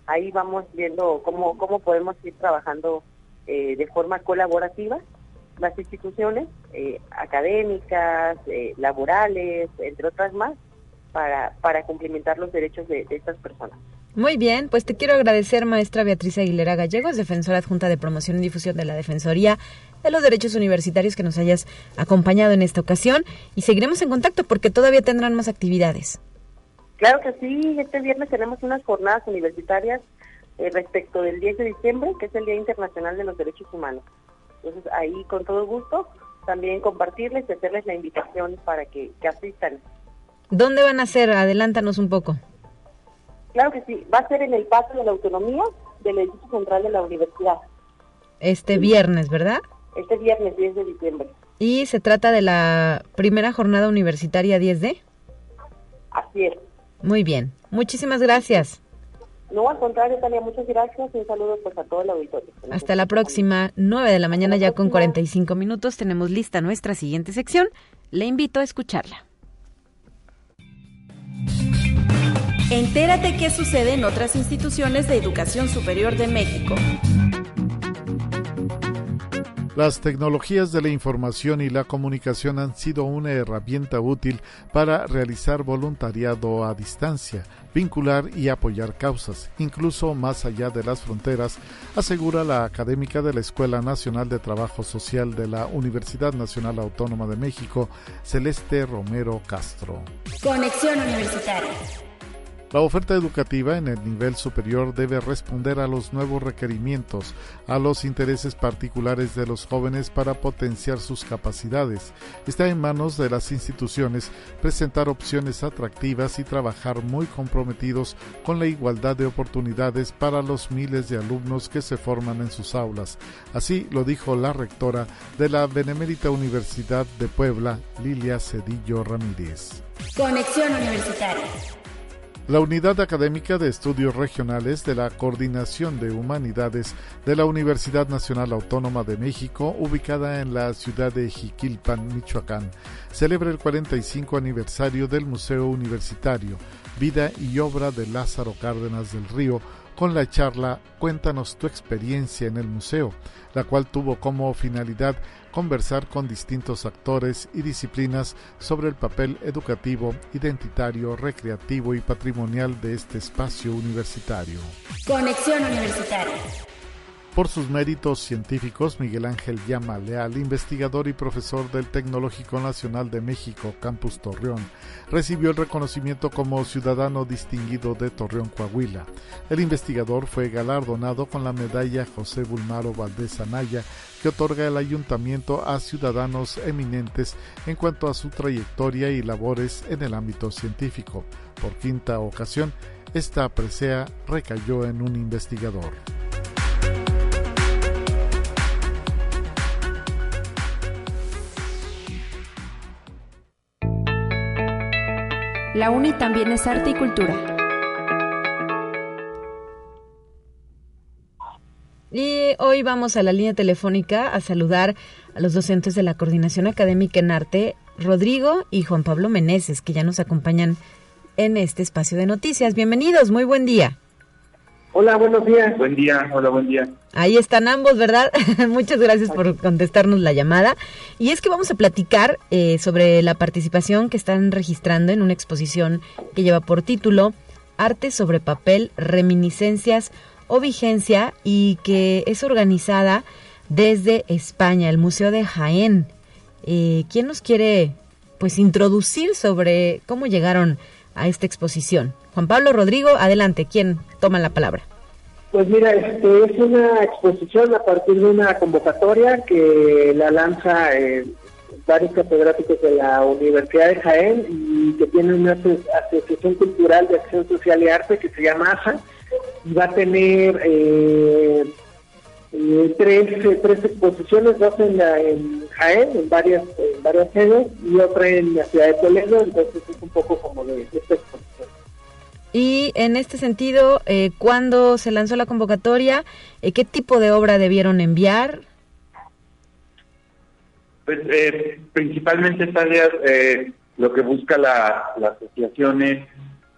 ahí vamos viendo cómo cómo podemos ir trabajando eh, de forma colaborativa las instituciones eh, académicas eh, laborales entre otras más para para cumplimentar los derechos de estas personas muy bien, pues te quiero agradecer, maestra Beatriz Aguilera Gallegos, defensora adjunta de promoción y difusión de la Defensoría de los Derechos Universitarios, que nos hayas acompañado en esta ocasión y seguiremos en contacto porque todavía tendrán más actividades. Claro que sí, este viernes tenemos unas jornadas universitarias eh, respecto del 10 de diciembre, que es el Día Internacional de los Derechos Humanos. Entonces ahí con todo gusto también compartirles y hacerles la invitación para que, que asistan. ¿Dónde van a ser? Adelántanos un poco. Claro que sí, va a ser en el Patio de la Autonomía del edificio central de la universidad. Este viernes, ¿verdad? Este viernes 10 de diciembre. ¿Y se trata de la primera jornada universitaria 10D? Así es. Muy bien, muchísimas gracias. No, al contrario, Tania, muchas gracias y un saludo pues, a todo el auditorio. Hasta la próxima, 9 de la mañana ya con 45 minutos. Tenemos lista nuestra siguiente sección. Le invito a escucharla. Entérate qué sucede en otras instituciones de educación superior de México. Las tecnologías de la información y la comunicación han sido una herramienta útil para realizar voluntariado a distancia, vincular y apoyar causas, incluso más allá de las fronteras, asegura la académica de la Escuela Nacional de Trabajo Social de la Universidad Nacional Autónoma de México, Celeste Romero Castro. Conexión Universitaria. La oferta educativa en el nivel superior debe responder a los nuevos requerimientos, a los intereses particulares de los jóvenes para potenciar sus capacidades. Está en manos de las instituciones presentar opciones atractivas y trabajar muy comprometidos con la igualdad de oportunidades para los miles de alumnos que se forman en sus aulas. Así lo dijo la rectora de la Benemérita Universidad de Puebla, Lilia Cedillo Ramírez. Conexión Universitaria. La Unidad Académica de Estudios Regionales de la Coordinación de Humanidades de la Universidad Nacional Autónoma de México, ubicada en la ciudad de Jiquilpan, Michoacán, celebra el 45 aniversario del Museo Universitario, Vida y Obra de Lázaro Cárdenas del Río, con la charla Cuéntanos tu experiencia en el museo, la cual tuvo como finalidad conversar con distintos actores y disciplinas sobre el papel educativo, identitario, recreativo y patrimonial de este espacio universitario. Conexión Universitaria. Por sus méritos científicos, Miguel Ángel Llama Leal, investigador y profesor del Tecnológico Nacional de México, Campus Torreón, recibió el reconocimiento como Ciudadano Distinguido de Torreón, Coahuila. El investigador fue galardonado con la medalla José Bulmaro Valdés Anaya, que otorga el ayuntamiento a ciudadanos eminentes en cuanto a su trayectoria y labores en el ámbito científico. Por quinta ocasión, esta presea recayó en un investigador. La UNI también es arte y cultura. Y hoy vamos a la línea telefónica a saludar a los docentes de la Coordinación Académica en Arte, Rodrigo y Juan Pablo Meneses, que ya nos acompañan en este espacio de noticias. Bienvenidos, muy buen día. Hola, buenos días. Buen día, hola, buen día. Ahí están ambos, ¿verdad? (laughs) Muchas gracias por contestarnos la llamada. Y es que vamos a platicar eh, sobre la participación que están registrando en una exposición que lleva por título Arte sobre papel, reminiscencias o vigencia y que es organizada desde España, el Museo de Jaén. Eh, ¿Quién nos quiere pues introducir sobre cómo llegaron a esta exposición? Juan Pablo Rodrigo, adelante, ¿quién toma la palabra? Pues mira, este es una exposición a partir de una convocatoria que la lanza eh, varios catedráticos de la Universidad de Jaén y que tiene una asociación cultural de acción social y arte que se llama ASA y va a tener eh, eh, tres, tres exposiciones, dos en, la, en Jaén, en varias, en varias sedes y otra en la ciudad de Toledo, entonces es un poco como de esta exposición. Y en este sentido, eh, ¿cuándo se lanzó la convocatoria? Eh, ¿Qué tipo de obra debieron enviar? Pues eh, principalmente esta eh, lo que busca la, la asociación es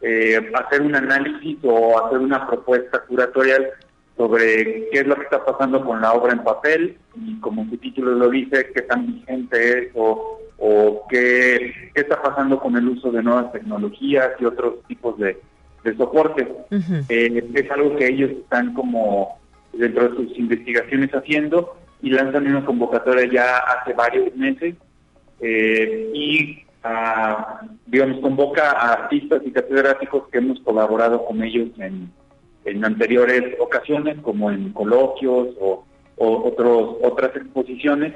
eh, hacer un análisis o hacer una propuesta curatorial sobre qué es lo que está pasando con la obra en papel y como su título lo dice, qué tan vigente es o, o qué, qué está pasando con el uso de nuevas tecnologías y otros tipos de, de soporte. Eh, es algo que ellos están como dentro de sus investigaciones haciendo y lanzan una convocatoria ya hace varios meses eh, y a, digamos convoca a artistas y catedráticos que hemos colaborado con ellos en, en anteriores ocasiones como en coloquios o, o otros otras exposiciones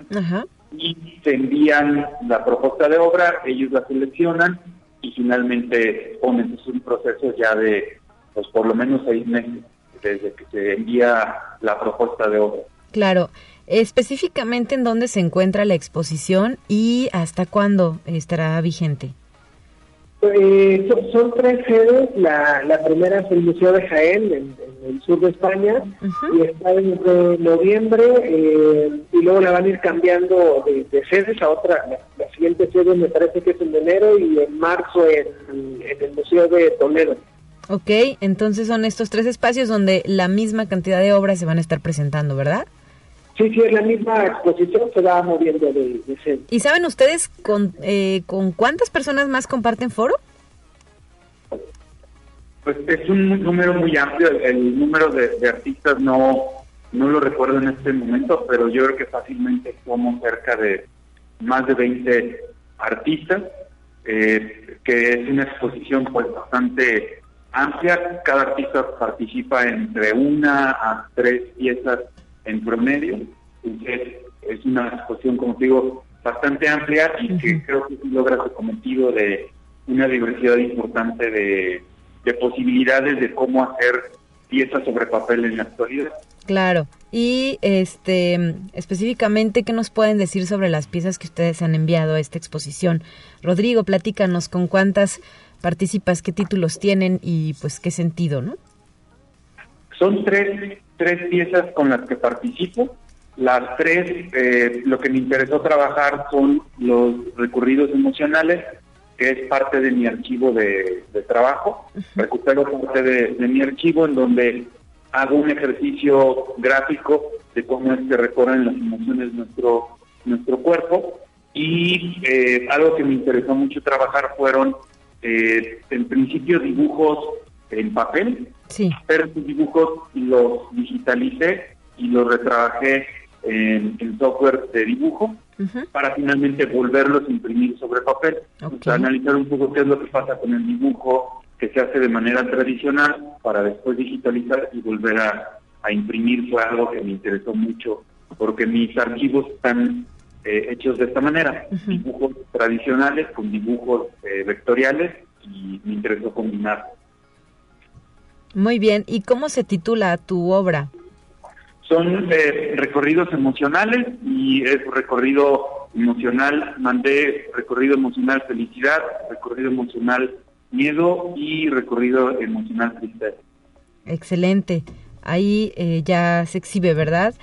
y se envían la propuesta de obra ellos la seleccionan y finalmente ponen es un proceso ya de pues por lo menos seis meses desde que se envía la propuesta de obra. Claro. Específicamente en dónde se encuentra la exposición y hasta cuándo estará vigente. Eh, son, tres sedes. La, la, primera es el Museo de Jaén, en, el sur de España, y está entre noviembre, eh, y luego la van a ir cambiando de, sedes a otra. La, siguiente sede me parece que es en enero y en marzo en, en el Museo de Toledo. Ok, entonces son estos tres espacios donde la misma cantidad de obras se van a estar presentando, ¿verdad? Sí, sí, es la misma exposición, se va moviendo de, de ¿Y saben ustedes con, eh, con cuántas personas más comparten foro? Pues es un número muy amplio, el, número de, artistas no, no lo recuerdo en este momento, pero yo creo que fácilmente somos cerca de más de 20 artistas, eh, que es una exposición pues bastante amplia, cada artista participa entre una a tres piezas en promedio, entonces es una exposición, como digo, bastante amplia y que creo que logra su cometido de una diversidad importante de, posibilidades de cómo hacer piezas sobre papel en la actualidad. Claro. Y este específicamente, ¿qué nos pueden decir sobre las piezas que ustedes han enviado a esta exposición? Rodrigo, platícanos con cuántas participas, qué títulos tienen y pues qué sentido, ¿no? Son tres, tres piezas con las que participo. Las tres, eh, lo que me interesó trabajar son los recorridos emocionales, que es parte de mi archivo de, trabajo. Recupero parte de, mi archivo en donde hago un ejercicio gráfico de cómo es que recorren las emociones nuestro, nuestro cuerpo. Y eh, algo que me interesó mucho trabajar fueron eh, en principio dibujos en papel, sí. pero esos dibujos los digitalicé y los retrabajé en, software de dibujo para finalmente volverlos a imprimir sobre papel. analizar un poco qué es lo que pasa con el dibujo que se hace de manera tradicional para después digitalizar y volver a, a imprimir fue algo que me interesó mucho porque mis archivos están eh, hechos de esta manera, dibujos tradicionales con dibujos eh, vectoriales y me interesó combinar. Muy bien, ¿y cómo se titula tu obra? Son eh, recorridos emocionales y es recorrido emocional, mandé recorrido emocional felicidad, recorrido emocional miedo y recorrido emocional tristeza. Excelente, ahí ya se exhibe, ¿verdad?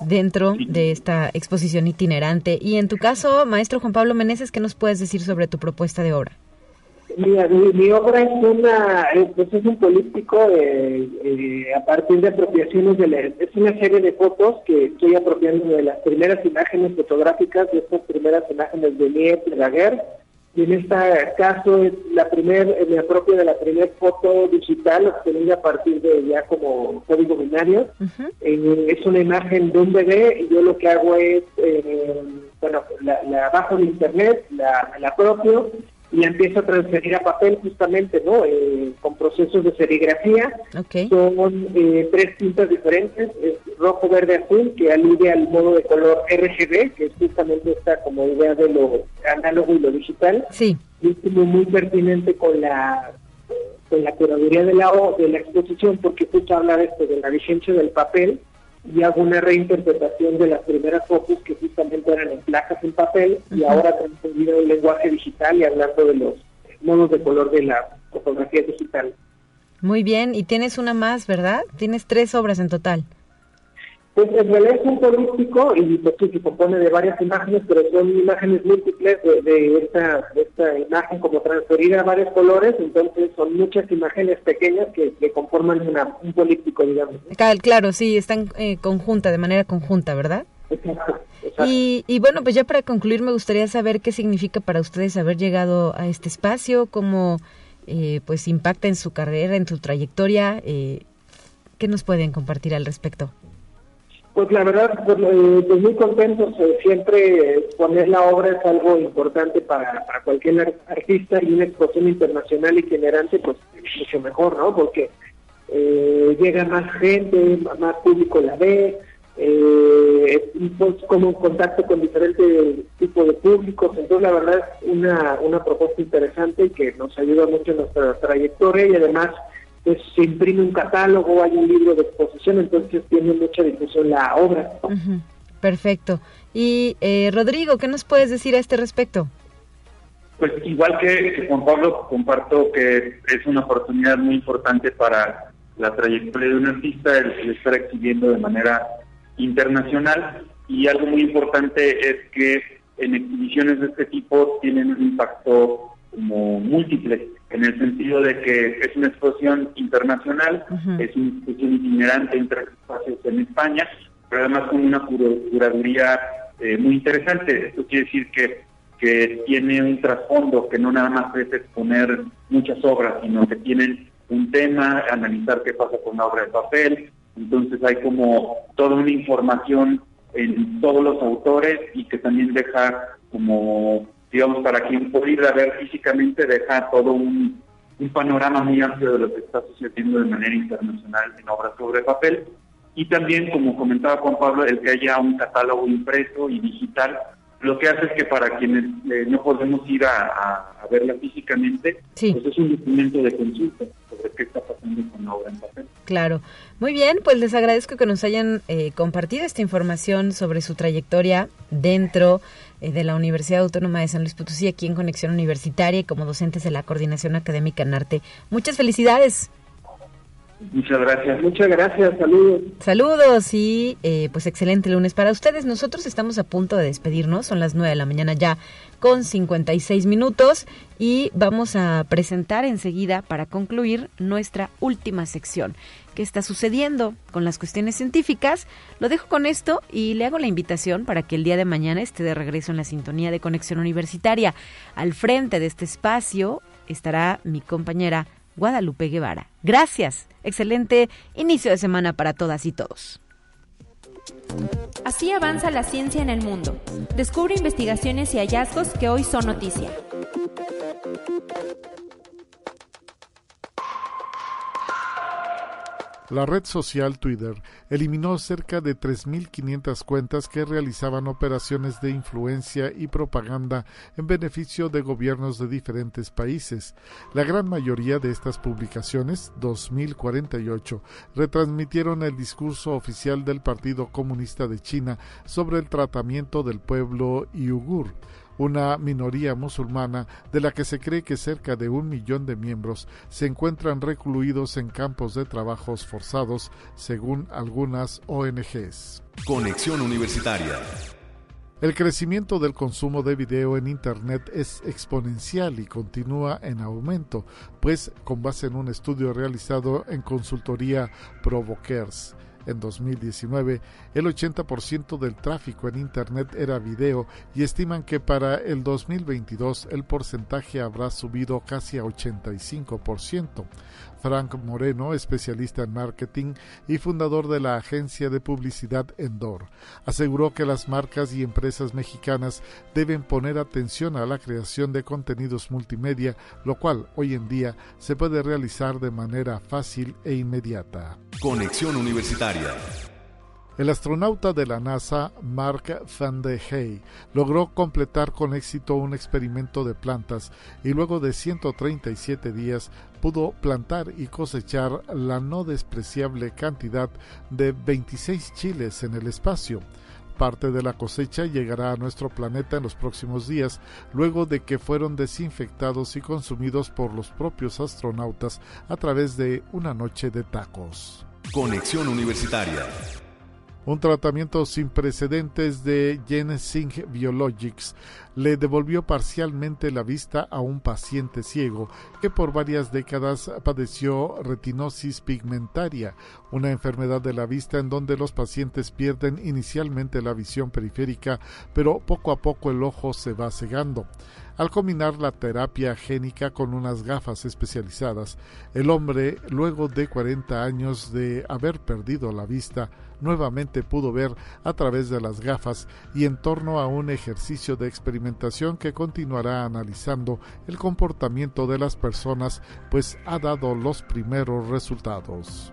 dentro de esta exposición itinerante. Y en tu caso, maestro Juan Pablo Meneses, ¿qué nos puedes decir sobre tu propuesta de obra? Mira, mi, obra es una, pues es un políptico eh, eh, a partir de apropiaciones de la, es una serie de fotos que estoy apropiando de las primeras imágenes fotográficas, de estas primeras imágenes de Nietzsche, de Daguerre, y en este caso es la primer, me apropio de la primera foto digital obtenida a partir de ya como código binario. es una imagen de un bebé y yo lo que hago es, bueno, la, la bajo de internet, la, la apropio y empiezo a transferir a papel justamente, ¿no? Eh, con procesos de serigrafía. Son eh, tres tintas diferentes, rojo, verde, azul, que alude al modo de color RGB, que es justamente esta como idea de lo análogo y lo digital. Sí. Y es muy pertinente con la con la curaduría de la, de la exposición, porque justo habla de esto, de la vigencia del papel, y hago una reinterpretación de las primeras fotos que justamente eran en placas en papel y ahora transferido el lenguaje digital y hablando de los modos de color de la fotografía digital. Muy bien, y tienes una más, ¿verdad? Tienes tres obras en total. Pues realidad es un políptico y pues se compone de varias imágenes, pero son imágenes múltiples de, esta, esta imagen como transferida a varios colores, entonces son muchas imágenes pequeñas que, conforman un políptico, digamos. Claro, sí, están eh, conjunta, de manera conjunta, ¿verdad? Exacto. Y, y bueno, pues ya para concluir me gustaría saber qué significa para ustedes haber llegado a este espacio, cómo eh, pues impacta en su carrera, en su trayectoria, eh, ¿qué nos pueden compartir al respecto? Pues la verdad, pues, eh, pues muy contentos. Eh, siempre poner la obra es algo importante para, cualquier artista y una exposición internacional itinerante, pues mucho mejor, ¿no? Porque eh, llega más gente, más público la ve, eh, pues, como un contacto con diferentes tipos de públicos. Entonces, la verdad es una, una propuesta interesante que nos ayuda mucho en nuestra trayectoria y además pues se imprime un catálogo, hay un libro de exposición, entonces tiene mucha difusión la obra. Perfecto. Y eh, Rodrigo, ¿qué nos puedes decir a este respecto? Pues igual que, Juan Pablo, comparto que es una oportunidad muy importante para la trayectoria de un artista el, estar exhibiendo de manera internacional y algo muy importante es que en exhibiciones de este tipo tienen un impacto como múltiple en el sentido de que es una exposición internacional, es una exposición itinerante entre espacios en España, pero además con una curaduría eh, muy interesante. Esto quiere decir que, que tiene un trasfondo que no nada más es exponer muchas obras, sino que tienen un tema, analizar qué pasa con la obra de papel. Entonces hay como toda una información en todos los autores y que también deja como digamos, para quien puede ir a ver físicamente, deja todo un, panorama muy amplio de lo que está sucediendo de manera internacional en obras sobre papel. Y también, como comentaba Juan Pablo, el que haya un catálogo impreso y digital, lo que hace es que para quienes eh, no podemos ir a, verla físicamente, pues es un documento de consulta sobre qué está pasando con la obra en papel. Claro. Muy bien, pues les agradezco que nos hayan eh, compartido esta información sobre su trayectoria dentro eh, de la Universidad Autónoma de San Luis Potosí, aquí en Conexión Universitaria y como docentes de la Coordinación Académica en Arte. Muchas felicidades. Muchas gracias. Muchas gracias, saludos. Saludos y eh, pues excelente lunes para ustedes. Nosotros estamos a punto de despedirnos, son las 9 de la mañana ya con 56 minutos y vamos a presentar enseguida para concluir nuestra última sección qué está sucediendo con las cuestiones científicas. Lo dejo con esto y le hago la invitación para que el día de mañana esté de regreso en la sintonía de conexión universitaria. Al frente de este espacio estará mi compañera Guadalupe Guevara. Gracias. Excelente inicio de semana para todas y todos. Así avanza la ciencia en el mundo. Descubre investigaciones y hallazgos que hoy son noticia. La red social Twitter eliminó cerca de 3.500 cuentas que realizaban operaciones de influencia y propaganda en beneficio de gobiernos de diferentes países. La gran mayoría de estas publicaciones, 2.048, retransmitieron el discurso oficial del Partido Comunista de China sobre el tratamiento del pueblo yugur una minoría musulmana de la que se cree que cerca de un millón de miembros se encuentran recluidos en campos de trabajos forzados, según algunas ONGs. Conexión Universitaria. El crecimiento del consumo de video en Internet es exponencial y continúa en aumento, pues con base en un estudio realizado en consultoría Provokers, en 2019, el 80% del tráfico en Internet era video y estiman que para el 2022 el porcentaje habrá subido casi a 85%. Frank Moreno, especialista en marketing y fundador de la agencia de publicidad Endor, aseguró que las marcas y empresas mexicanas deben poner atención a la creación de contenidos multimedia, lo cual hoy en día se puede realizar de manera fácil e inmediata. Conexión Universitaria el astronauta de la NASA, Mark Van de Hey, logró completar con éxito un experimento de plantas y luego de 137 días pudo plantar y cosechar la no despreciable cantidad de 26 chiles en el espacio. Parte de la cosecha llegará a nuestro planeta en los próximos días, luego de que fueron desinfectados y consumidos por los propios astronautas a través de una noche de tacos. Conexión Universitaria un tratamiento sin precedentes de Genesing Biologics le devolvió parcialmente la vista a un paciente ciego que por varias décadas padeció retinosis pigmentaria, una enfermedad de la vista en donde los pacientes pierden inicialmente la visión periférica, pero poco a poco el ojo se va cegando. Al combinar la terapia génica con unas gafas especializadas, el hombre, luego de 40 años de haber perdido la vista, nuevamente pudo ver a través de las gafas y en torno a un ejercicio de experimentación que continuará analizando el comportamiento de las personas, pues ha dado los primeros resultados.